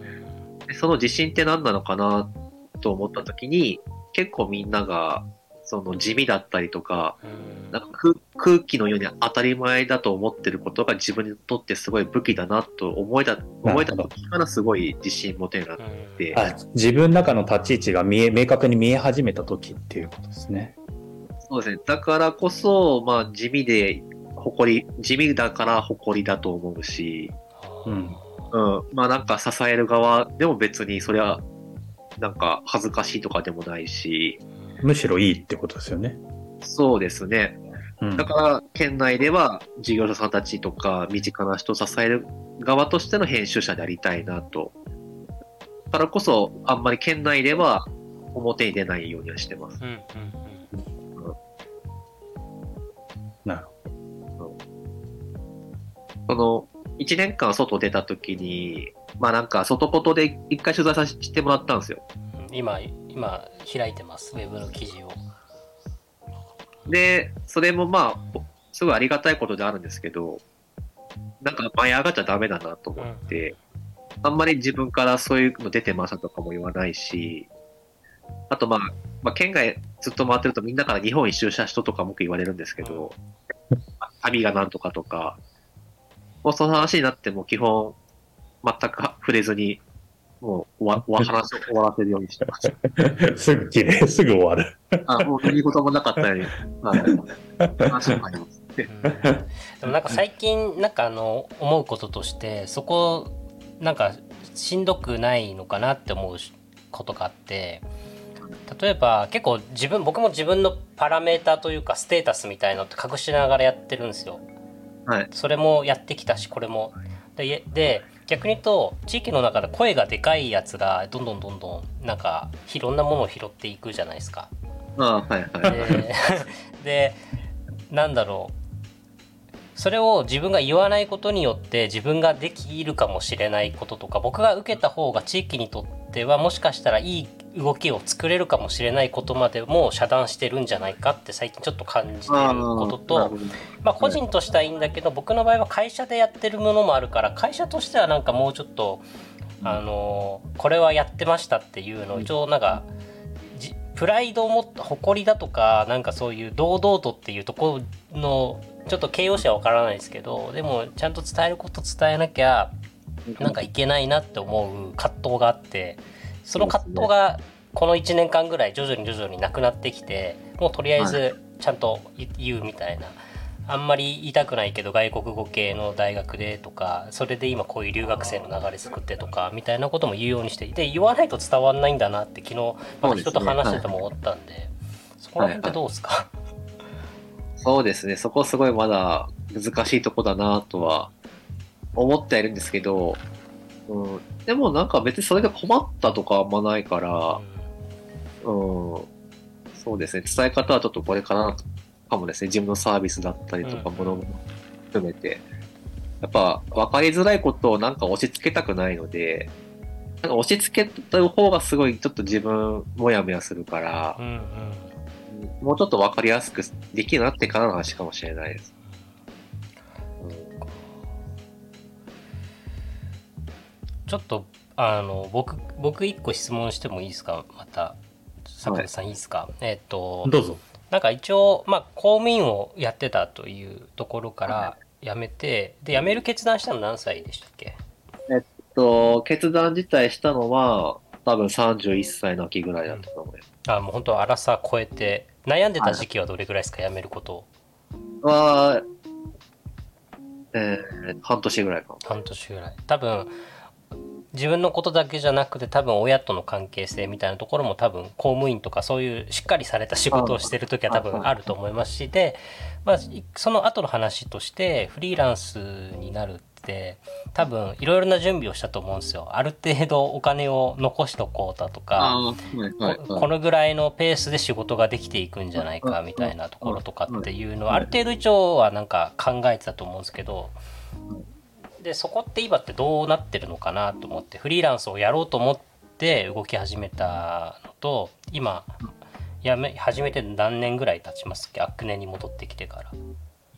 でその自信って何なのかなと思った時に、結構みんなが、その地味だったりとか、うん。なんか空空気のように当たり前だと思ってることが自分にとってすごい武器だなと思えた、思えた時からすごい自信持てるなって、あ自分の中の立ち位置が見え、明確に見え始めた時っていうことですね。そうですね。だからこそ、まあ地味で、誇り、地味だから誇りだと思うし、うん。うん。まあなんか支える側でも別にそれは、なんか恥ずかしいとかでもないし、むしろいいってことですよね。そうですね。うんだから、県内では事業者さんたちとか、身近な人を支える側としての編集者でありたいなと。だからこそ、あんまり県内では表に出ないようにはしてます。うんうんうんなるその、1年間外出た時に、まあなんか外ことで一回取材させてもらったんですよ。うん今今開いてますウェブの記事を。で、それもまあ、すごいありがたいことであるんですけど、なんか舞い上がっちゃダメだなと思って、あんまり自分からそういうの出てましたとかも言わないし、あとまあ、まあ、県外ずっと回ってるとみんなから日本一周した人とかもよく言われるんですけど、旅がなんとかとか、もうその話になっても基本全く触れずに、もう終わお話を終わらせるようにしてます。すぐ切れ、すぐ終わる。あ、もう何事もなかったように、はい、話もあります。うんでもなんか最近なんかあの思うこととしてそこなんかしんどくないのかなって思うことがあって例えば結構自分僕も自分のパラメーターというかステータスみたいのって隠しながらやってるんですよ。はい。それもやってきたしこれも。でで逆に言うと地域の中で声がでかいやつがどんどんどんどんなんかいろんなものを拾っていくじゃないですか。あはいはい。で でなんだろうそれを自分が言わないことによって自分ができるかもしれないこととか僕が受けた方が地域にとってはもしかしたらいい動きを作れるかもしれないことまでも遮断してるんじゃないかって最近ちょっと感じてることとまあ個人としてはいいんだけど僕の場合は会社でやってるものもあるから会社としてはなんかもうちょっとあのこれはやってましたっていうのを一応なんかじプライドを持った誇りだとかなんかそういう堂々とっていうところのちょっと形容詞は分からないですけどでもちゃんと伝えること伝えなきゃなんかいけないなって思う葛藤があってその葛藤がこの1年間ぐらい徐々に徐々になくなってきてもうとりあえずちゃんと言うみたいな。あんまり言いたくないけど外国語系の大学でとかそれで今こういう留学生の流れ作ってとかみたいなことも言うようにしていて言わないと伝わんないんだなって昨日また人と話してても思ったんでそこら辺ってどうですか、そうですね、そこすごいまだ難しいとこだなとは思ってはいるんですけど、うん、でもなんか別にそれで困ったとかあんまないから、うん、そうですね、伝え方はちょっとこれからかもですね、自分のサービスだったりとかうんものも含めて、やっぱ分かりづらいことをなんか押し付けたくないので、なんか押し付けた方がすごいちょっと自分もやもやするからう、んうん。もうちょっと分かりやすくできるなってからの話かもしれないです。ちょっとあの僕僕一個質問してもいいですか？また坂田さんいいですか、えっ、とどうぞ。なんか一応、まあ、公務員をやってたというところから辞めて、で辞める決断したの何歳でしたっけ？と、決断自体したのは、多分31歳の秋ぐらいだったと思います。あもう本当荒さ超えて悩んでた時期はどれぐらいですか、辞めること。をは、えー、半年ぐらいかな。半年ぐらい。多分自分のことだけじゃなくて多分親との関係性みたいなところも多分公務員とかそういうしっかりされた仕事をしてる時は多分あると思いますしで、まあ、いその後の話としてフリーランスになるって多分いろいろな準備をしたと思うんですよ。ある程度お金を残しとこうだとかこのぐらいのペースで仕事ができていくんじゃないかみたいなところとかっていうのはある程度一応はなんか考えてたと思うんですけどでそこって今ってどうなってるのかなと思ってフリーランスをやろうと思って動き始めたのと今やめ始めて何年ぐらい経ちますっけ？クネに戻ってきてから。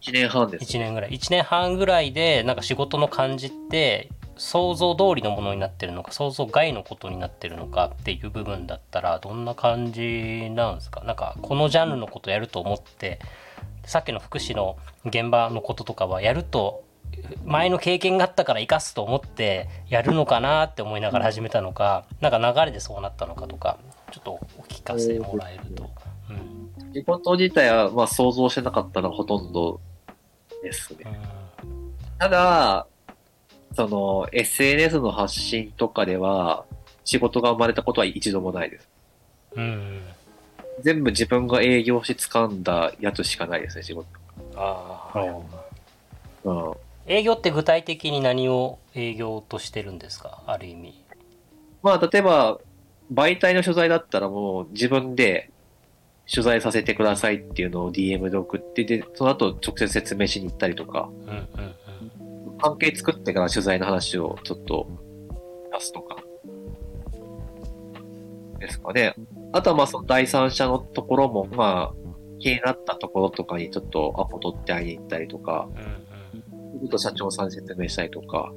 1年半です。1年ぐらい。1年半ぐらいでなんか仕事の感じって想像通りのものになってるのか想像外のことになってるのかっていう部分だったらどんな感じなんですか？なんかこのジャンルのことやると思ってさっきの福祉の現場のこととかはやると前の経験があったから生かすと思ってやるのかなって思いながら始めたのかなんか流れでそうなったのかとかちょっとお聞かせもらえると。うん仕事自体は、まあ、想像してなかったのがほとんどですね。ただ、その、SNS の発信とかでは、仕事が生まれたことは一度もないです。うん、うん全部自分が営業し掴んだやつしかないですね、仕事。あああうん。営業って具体的に何を営業としてるんですか？ある意味。まあ、例えば、媒体の取材だったらもう自分で取材させてくださいっていうのを DM で送って、で、その後直接説明しに行ったりとか、うんうん。関係作ってから取材の話をちょっと出すとか。ですかね。あとはまあその第三者のところも、まあ、気になったところとかにちょっとアポ取って会いに行ったりとか、うんうんちょっと社長さんに説明したりとか。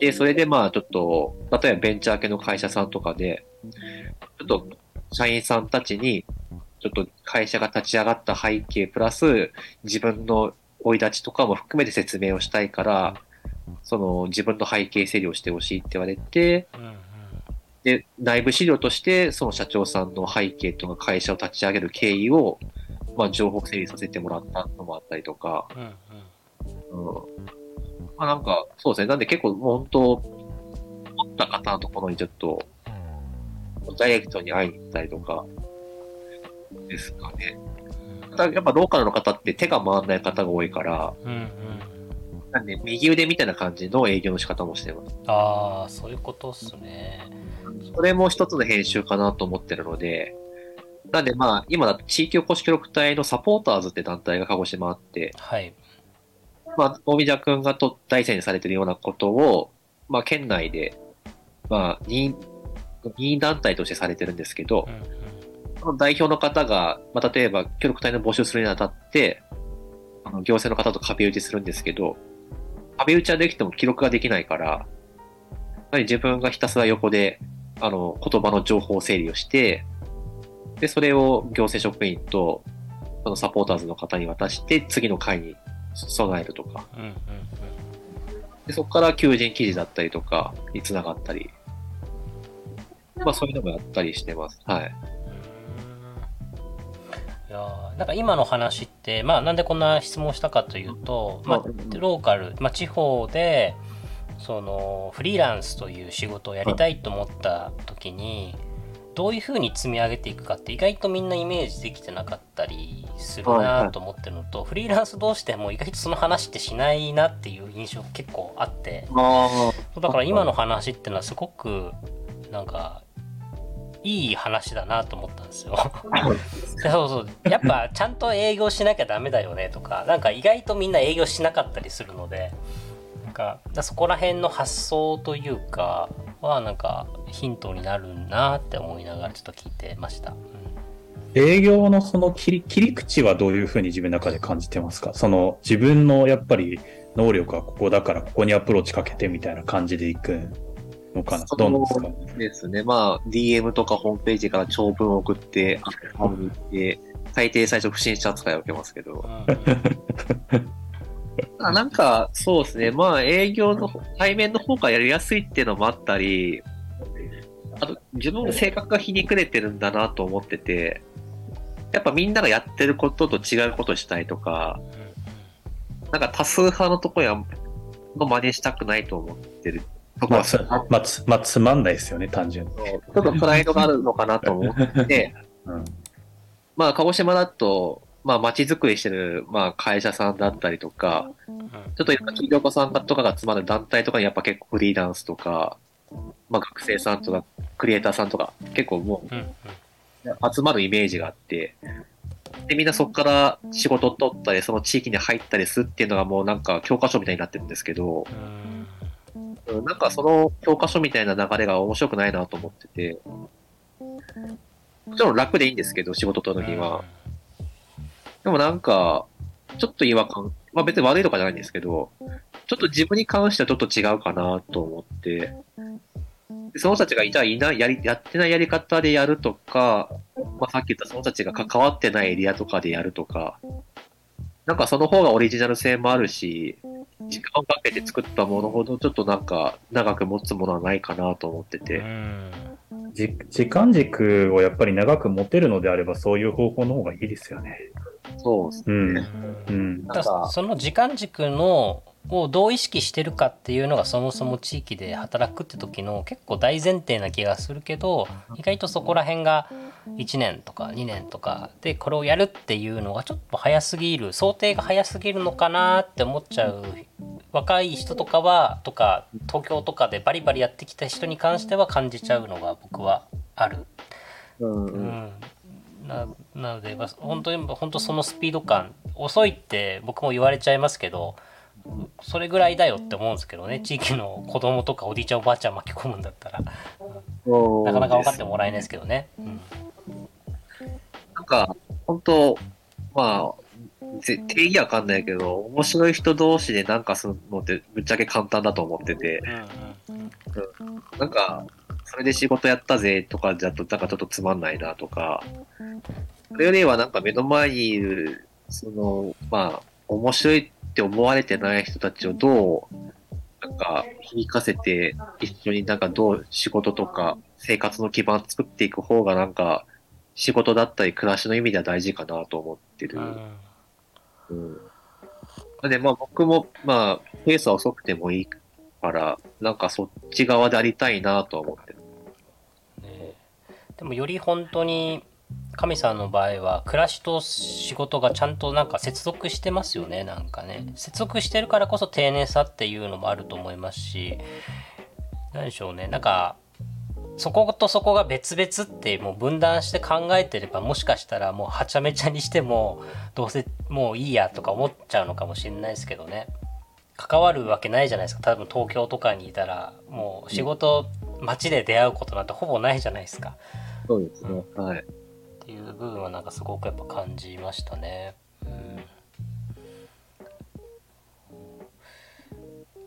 で、それでまあちょっと、例えばベンチャー系の会社さんとかで、ちょっと社員さんたちに、ちょっと会社が立ち上がった背景プラス、自分の生い立ちとかも含めて説明をしたいから、その自分の背景整理をしてほしいって言われて、で、内部資料として、その社長さんの背景とか会社を立ち上げる経緯を、まあ情報整理させてもらったのもあったりとか、うんまあなんか、そうですね。なんで結構もう本当、持った方のところにちょっと、ダイレクトに会いに行ったりとか、ですかね。ただやっぱローカルの方って手が回らない方が多いから、うんうんなんで右腕みたいな感じの営業の仕方もしてます。ああそういうことっすねそれも一つの編集かなと思ってるので、なんでまあ、今だと地域おこし協力隊のサポーターズって団体が鹿児島あって、はいまあ、大見田くんがと大戦にされてるようなことを、まあ、県内で、まあ、任任意団体としてされてるんですけどう、んうん。代表の方が、まあ、例えば協力隊の募集するにあたって、あの行政の方と壁打ちするんですけど、壁打ちはできても記録ができないから、やっぱり自分がひたすら横で、あの、言葉の情報整理をして、で、それを行政職員と、そのサポーターズの方に渡して、次の会に備えるとか、うんうんでそこから求人記事だったりとかにつながったり、まあそういうのもやったりしてます。はい。いやーなんか今の話って、まあ、なんでこんな質問したかというと、まあ、ローカル、まあ、地方でそのフリーランスという仕事をやりたいと思った時にどういうふうに積み上げていくかって意外とみんなイメージできてなかったりするなと思ってるのとフリーランス同士でも意外とその話ってしないなっていう印象結構あってあだから今の話ってのはすごくなんかいい話だなと思ったんですよ。そうそうやっぱちゃんと営業しなきゃダメだよねとかなんか意外とみんな営業しなかったりするのでなんかそこら辺の発想というかはなんかヒントになるなって思いながらちょっと聞いてました。うん営業のその切り切り口はどういうふうに自分の中で感じてますか？その自分のやっぱり能力はここだからここにアプローチかけてみたいな感じでいくのかな？どうですか？そうですね。まあ、DM とかホームページから長文を送って、アップに行って、最低最初不審者扱いを受けますけど。あなんか、そうですね。まあ、営業の対面の方がやりやすいっていうのもあったり、あと、自分の性格がひにくれてるんだなと思ってて、やっぱみんながやってることと違うことしたいとか、なんか多数派のとこや、の真似したくないと思ってるとこまあ、はつまあ、つまあ、つまんないですよね、単純に。ちょっとプライドがあるのかなと思って、うん。まあ、鹿児島だと、まあ、街づくりしてる、まあ、会社さんだったりとか、ちょっと今、企業家さんとかが集まる団体とかにやっぱ結構フリーランスとか、まあ、学生さんとか、クリエイターさんとか、結構もうんうんう集まるイメージがあって、で、みんなそこから仕事を取ったり、その地域に入ったりするっていうのがもうなんか教科書みたいになってるんですけど、うん。うんなんかその教科書みたいな流れが面白くないなと思ってて、もちろん楽でいいんですけど、仕事取るには。でもなんか、ちょっと違和感、まあ別に悪いとかじゃないんですけど、ちょっと自分に関してはちょっと違うかなと思って、でその人たちがいたいない、やり、やってないやり方でやるとか、まあさっき言ったその人たちが関わってないエリアとかでやるとか、なんかその方がオリジナル性もあるし、時間をかけて作ったものほどちょっとなんか長く持つものはないかなと思ってうて。時間軸をやっぱり長く持てるのであれば、そういう方法の方がいいですよね。そうですうん。ね。うん。だその時間軸のをどう意識してるかっていうのがそもそも地域で働くって時の結構大前提な気がするけど意外とそこら辺が1年とか2年とかでこれをやるっていうのがちょっと早すぎる想定が早すぎるのかなって思っちゃう若い人とかはとか東京とかでバリバリやってきた人に関しては感じちゃうのが僕はある。うんうん。ななので、まあ、本当に本当そのスピード感遅いって僕も言われちゃいますけどそれぐらいだよって思うんですけどね。地域の子供とかおじいちゃんおばあちゃん巻き込むんだったら。なかなか分かってもらえないですけどね。うん。なんか、本当まあ、ぜ定義わかんないけど、面白い人同士でなんかするのってぶっちゃけ簡単だと思ってて、うんうんなんか、それで仕事やったぜとかじゃと、なんかちょっとつまんないなとか、それよりはなんか目の前にいる、その、まあ、面白いって思われてない人たちをどう、なんか、響かせて、一緒になんかどう仕事とか生活の基盤作っていく方がなんか、仕事だったり暮らしの意味では大事かなと思ってる。うんうん。で、まあ僕も、まあ、ペースは遅くてもいいから、なんかそっち側でありたいなとは思ってる。ねでもより本当に神さんの場合は暮らしと仕事がちゃんとなんか接続してますよねなんかね。接続してるからこそ丁寧さっていうのもあると思いますし。何でしょうね。なんかそことそこが別々ってもう分断して考えてればもしかしたらもうはちゃめちゃにしてもどうせもういいやとか思っちゃうのかもしれないですけどね。関わるわけないじゃないですか。多分東京とかにいたらもう仕事街で出会うことなんてほぼないじゃないですか。そうですね。はい。っていう部分はなんかすごくやっぱ感じましたね。うん、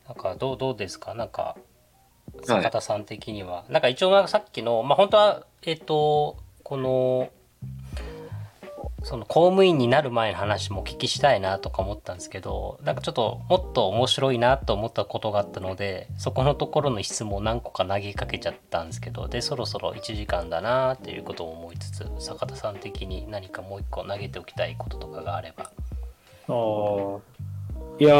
なんかどうどうですか？なんか坂田さん的には、なんか一応さっきのまあ本当はえっ、とこのその公務員になる前の話もお聞きしたいなとか思ったんですけどなんかちょっともっと面白いなと思ったことがあったのでそこのところの質問を何個か投げかけちゃったんですけどでそろそろ1時間だなっていうことを思いつつ坂田さん的に何かもう一個投げておきたいこととかがあれば。あーいや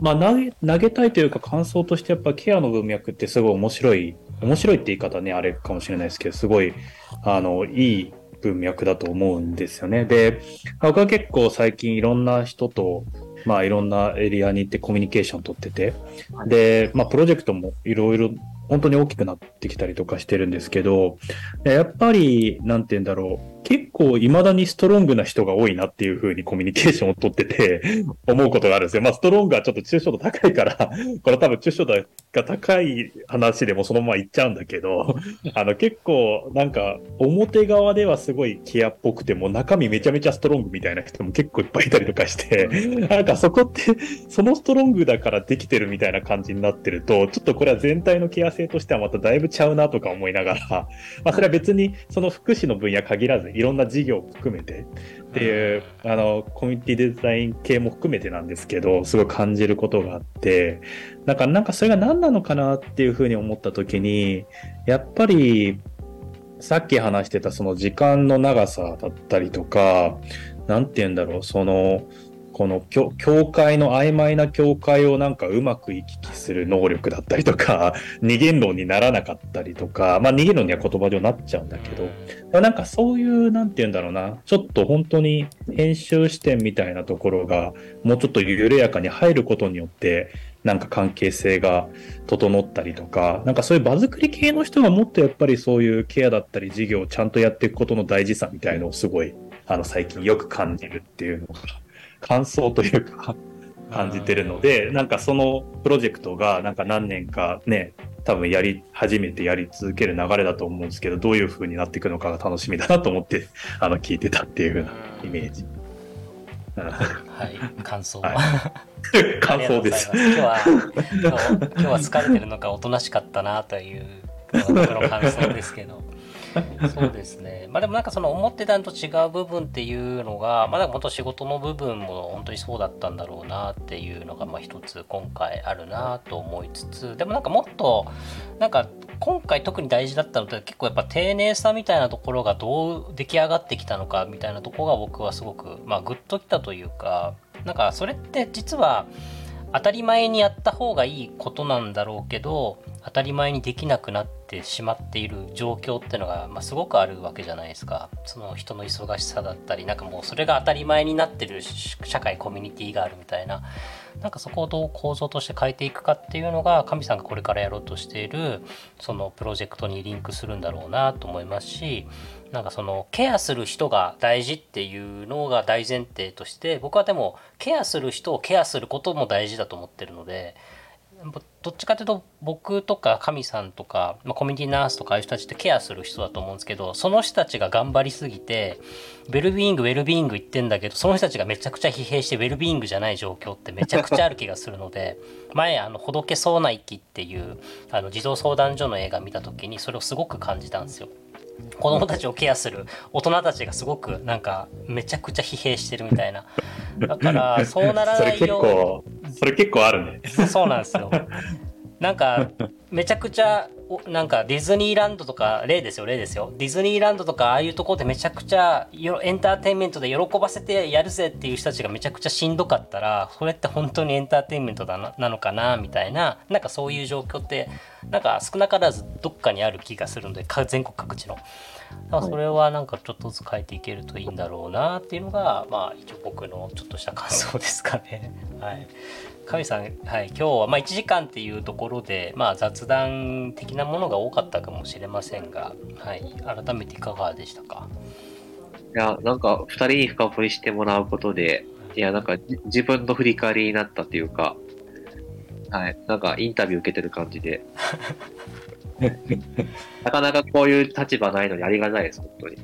まあ投げ、投げたいというか感想としてやっぱケアの文脈ってすごい面白い、面白いって言い方ね、あれかもしれないですけど、すごい、あの、いい文脈だと思うんですよね。で、僕は結構最近いろんな人と、まあいろんなエリアに行ってコミュニケーション取ってて、で、まあプロジェクトもいろいろ本当に大きくなってきたりとかしてるんですけど、やっぱり、なんて言うんだろう。結構未だにストロングな人が多いなっていう風にコミュニケーションを取ってて 思うことがあるんですよ。まあストロングはちょっと抽象度高いから、これ多分抽象度が高い話でもそのまま言っちゃうんだけど、あの結構なんか表側ではすごいケアっぽくても中身めちゃめちゃストロングみたいな人も結構いっぱいいたりとかして、なんかそこってそのストロングだからできてるみたいな感じになってると、ちょっとこれは全体のケア性としてはまただいぶちゃうなとか思いながら、まあそれは別にその福祉の分野限らずいろんな事業を含めて。っていう、あの、コミュニティデザイン系も含めてなんですけど、すごい感じることがあって、なんか、なんかそれが何なのかなっていうふうに思った時に、やっぱり、さっき話してたその時間の長さだったりとか、なんて言うんだろう、その、この境界の曖昧な境界をなんかうまく行き来する能力だったりとか、二元論にならなかったりとか、まあ二元論には言葉上なっちゃうんだけど、なんかそういう、なんて言うんだろうな、ちょっと本当に編集視点みたいなところが、もうちょっと緩やかに入ることによって、なんか関係性が整ったりとか、なんかそういう場作り系の人がもっとやっぱりそういうケアだったり事業をちゃんとやっていくことの大事さみたいのをすごい、あの最近よく感じるっていうのが、感想というか、感じてるので、なんかそのプロジェクトがなんか何年かね、多分やり始めてやり続ける流れだと思うんですけど、どういう風になっていくのかが楽しみだなと思って、あの、聞いてたっていう風なイメージ。うんはい、感想は。は 感想です。今日は今日は疲れてるのかおとなしかったなというの感想ですけど。そうですね。まあでもなんかその思ってたのと違う部分っていうのが、まあでも本当仕事の部分も本当にそうだったんだろうなっていうのがまあ一つ今回あるなと思いつつ、でもなんかもっとなんか今回特に大事だったのって結構やっぱ丁寧さみたいなところがどう出来上がってきたのかみたいなとこが僕はすごくまあグッときたというか、なんかそれって実は当たり前にやった方がいいことなんだろうけど当たり前にできなくなってしまっている状況ってのが、まあ、すごくあるわけじゃないですか。その人の忙しさだったりなんかもうそれが当たり前になってる社会コミュニティがあるみたいな。なんかそこをどう構造として変えていくかっていうのが神さんがこれからやろうとしているそのプロジェクトにリンクするんだろうなと思いますしなんかそのケアする人が大事っていうのが大前提として僕はでもケアする人をケアすることも大事だと思ってるのでどっちかというと僕とか神さんとか、まあ、コミュニティナースとかああいう人たちってケアする人だと思うんですけどその人たちが頑張りすぎてウェルビーイングウェルビーイング言ってんだけどその人たちがめちゃくちゃ疲弊してウェルビーイングじゃない状況ってめちゃくちゃある気がするので前あの「ほどけそうな息」っていうあの児童相談所の映画見た時にそれをすごく感じたんですよ。子供たちをケアする大人たちがすごくなんかめちゃくちゃ疲弊してるみたいな。だから そうならないようそれ結構あるね。そうなんですよ。なんかめちゃくちゃなんかディズニーランドとか例ですよ例ですよディズニーランドとかああいうとこでめちゃくちゃエンターテインメントで喜ばせてやるぜっていう人たちがめちゃくちゃしんどかったらそれって本当にエンターテインメントだななのかなみたいななんかそういう状況ってなんか少なからずどっかにある気がするので全国各地の。だからそれはなんかちょっとずつ変えていけるといいんだろうなっていうのがまあ一応僕のちょっとした感想ですかね。はい神さん、はい、今日はまあ1時間っていうところで、まあ、雑談的なものが多かったかもしれませんが、はい、改めていかがでしたか？いや、なんか2人に深掘りしてもらうことで、いや、なんか自分の振り返りになったというか、はい、なんかインタビュー受けてる感じで。なかなかこういう立場ないのにありがたいです、本当に。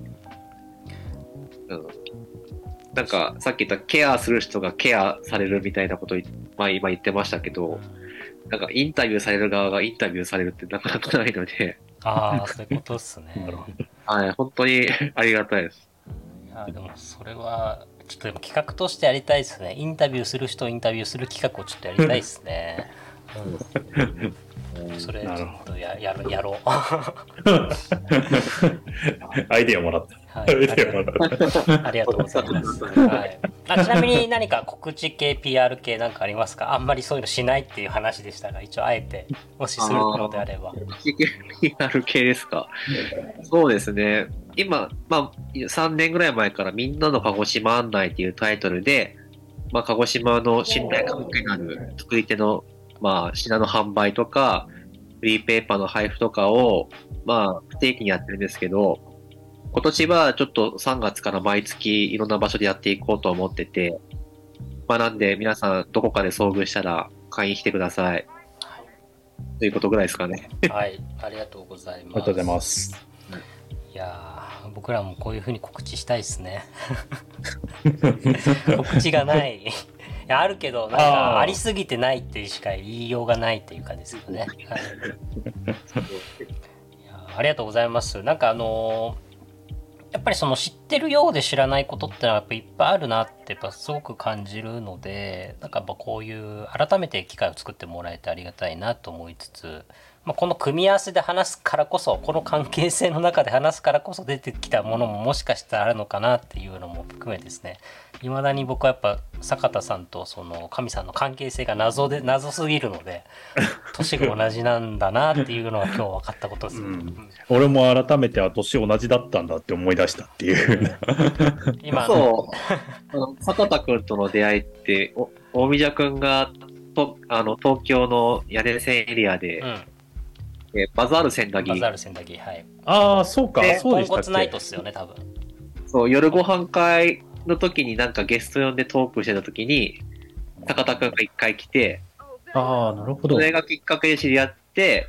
うん。なんか、さっき言ったケアする人がケアされるみたいなことまあ今言ってましたけど、なんかインタビューされる側がインタビューされるってなかなかないので。ああ、そういうことっすね。はい、本当に ありがたいです。いや、でもそれは、ちょっとでも企画としてやりたいですね。インタビューする人をインタビューする企画をちょっとやりたいですね。うん、それちょっとややるやろう。アイデアもらった。はい、ありがとうございます。はい、あちなみに何か告知系 PR 系なんかありますか？あんまりそういうのしないっていう話でしたが一応あえてもしするのであれば。告知系 PR 系ですか？そうですね。今、まあ、3年ぐらい前から「みんなの鹿児島案内」っていうタイトルで、まあ、鹿児島の信頼関係のある作り手のまあ、品の販売とか、フリーペーパーの配布とかを、まあ、不定期にやってるんですけど、今年はちょっと3月から毎月いろんな場所でやっていこうと思ってて、まあなんで皆さんどこかで遭遇したら会員してください。ということぐらいですかね。はい、ありがとうございます。ありがとうございます。いや僕らもこういうふうに告知したいですね。告知がない。やあるけどなんかありすぎてないってしか言いようがないっていうかですよね。はい、ありがとうございます。なんかあのーやっぱりその知ってるようで知らないことってのはやっぱいっぱいあるなってやっぱすごく感じるのでなんかやっぱこういう改めて機会を作ってもらえてありがたいなと思いつつまあ、この組み合わせで話すからこそこの関係性の中で話すからこそ出てきたものももしかしたらあるのかなっていうのも含めですね。いまだに僕はやっぱ坂田さんとその神さんの関係性が謎で謎すぎるので 年が同じなんだなっていうのが今日分かったことです、うん、俺も改めて年同じだったんだって思い出したっていう。今そう。坂田君との出会いって大宮君がとあの東京の屋根線エリアで、うんえー、バザール千駄木。バザール千駄木、はい。ああ、そうか、そうでしたっけ。ナイトっすよね、多分。そう、夜ご飯会の時になんかゲスト呼んでトークしてた時に、高田くんが一回来て、ああ、なるほど。それがきっかけで知り合って、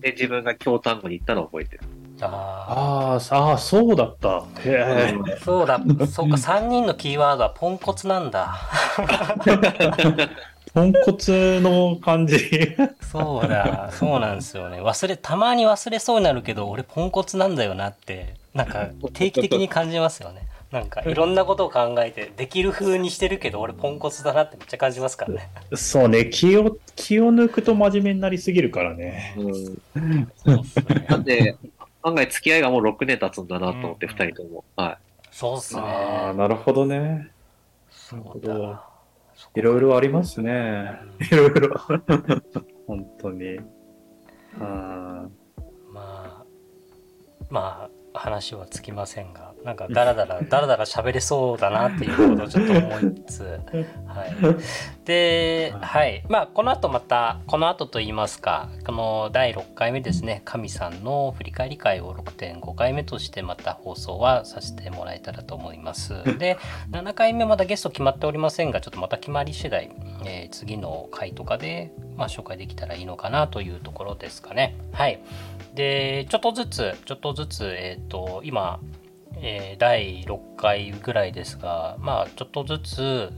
で、自分が京丹後に行ったのを覚えてる。ああ、あそうだった。へえ。そうだ、そうか、3人のキーワードはポンコツなんだ。ポンコツの感じ。そうだ、そうなんですよね。忘れ、たまに忘れそうになるけど、俺ポンコツなんだよなって、なんか定期的に感じますよね。なんかいろんなことを考えてできる風にしてるけど俺ポンコツだなってめっちゃ感じますからね。そうね気を気を抜くと真面目になりすぎるからね。うん、そうっすね。なんで案外付き合いがもう6年経つんだなと思って、2人とも。はい。そうっすね。ああなるほどね。そうだ。いろいろありますね。いろいろ。本当に。ままあまあ話はつきませんがなんかダラダラ ダラダラ喋れそうだなっていうことをちょっと思いつつ、はい、で、はい。まあ、この後またこの後といいますかこの第6回目ですね神さんの振り返り会を6.5回目としてまた放送はさせてもらえたらと思います。で7回目まだゲスト決まっておりませんがちょっとまた決まり次第、えー、次の回とかで、まあ、紹介できたらいいのかなというところですかね。はい。でちょっとずつちょっとずつえっ、ー、と今えー、第6回ぐらいですがまあちょっとずつ、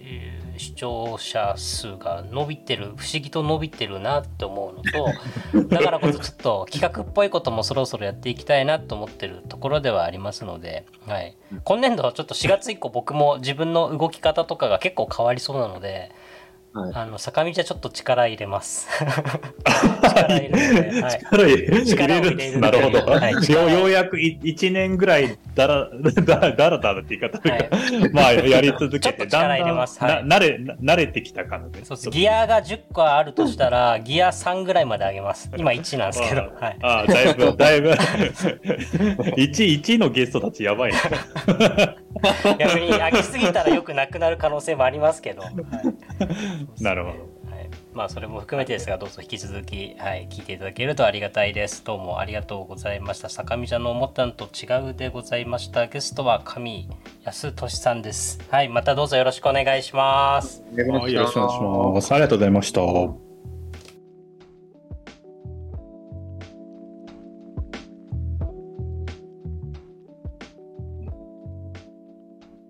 えー、視聴者数が伸びてる不思議と伸びてるなって思うのと だからこそちょっと企画っぽいこともそろそろやっていきたいなと思ってるところではありますので、はい、今年度はちょっと4月以降僕も自分の動き方とかが結構変わりそうなので。はい、あの坂道はちょっと力入れます。力入れる、はい、力入れ力入れる。なるほど。はい、よ ようやく1年ぐらいだらだらだらだらって言い方、はい、まあやり続けて、だんだんな慣れ慣れてきたかなで。そうギアが10個あるとしたら、ギア3ぐらいまで上げます。今1なんですけど。はい、ああ、だいぶ、だいぶ1、1のゲストたちやばいな。逆に上げすぎたらよくなくなる可能性もありますけど。はい。なるほど。はい、まあそれも含めてですがどうぞ引き続き、はい、聞いていただけるとありがたいです。どうもありがとうございました。坂見ちゃんの思ったのと違うでございました。ゲストは上安俊さんです。はいまたどうぞよろしくお願いします。よろしくお願いします。ありがとうございました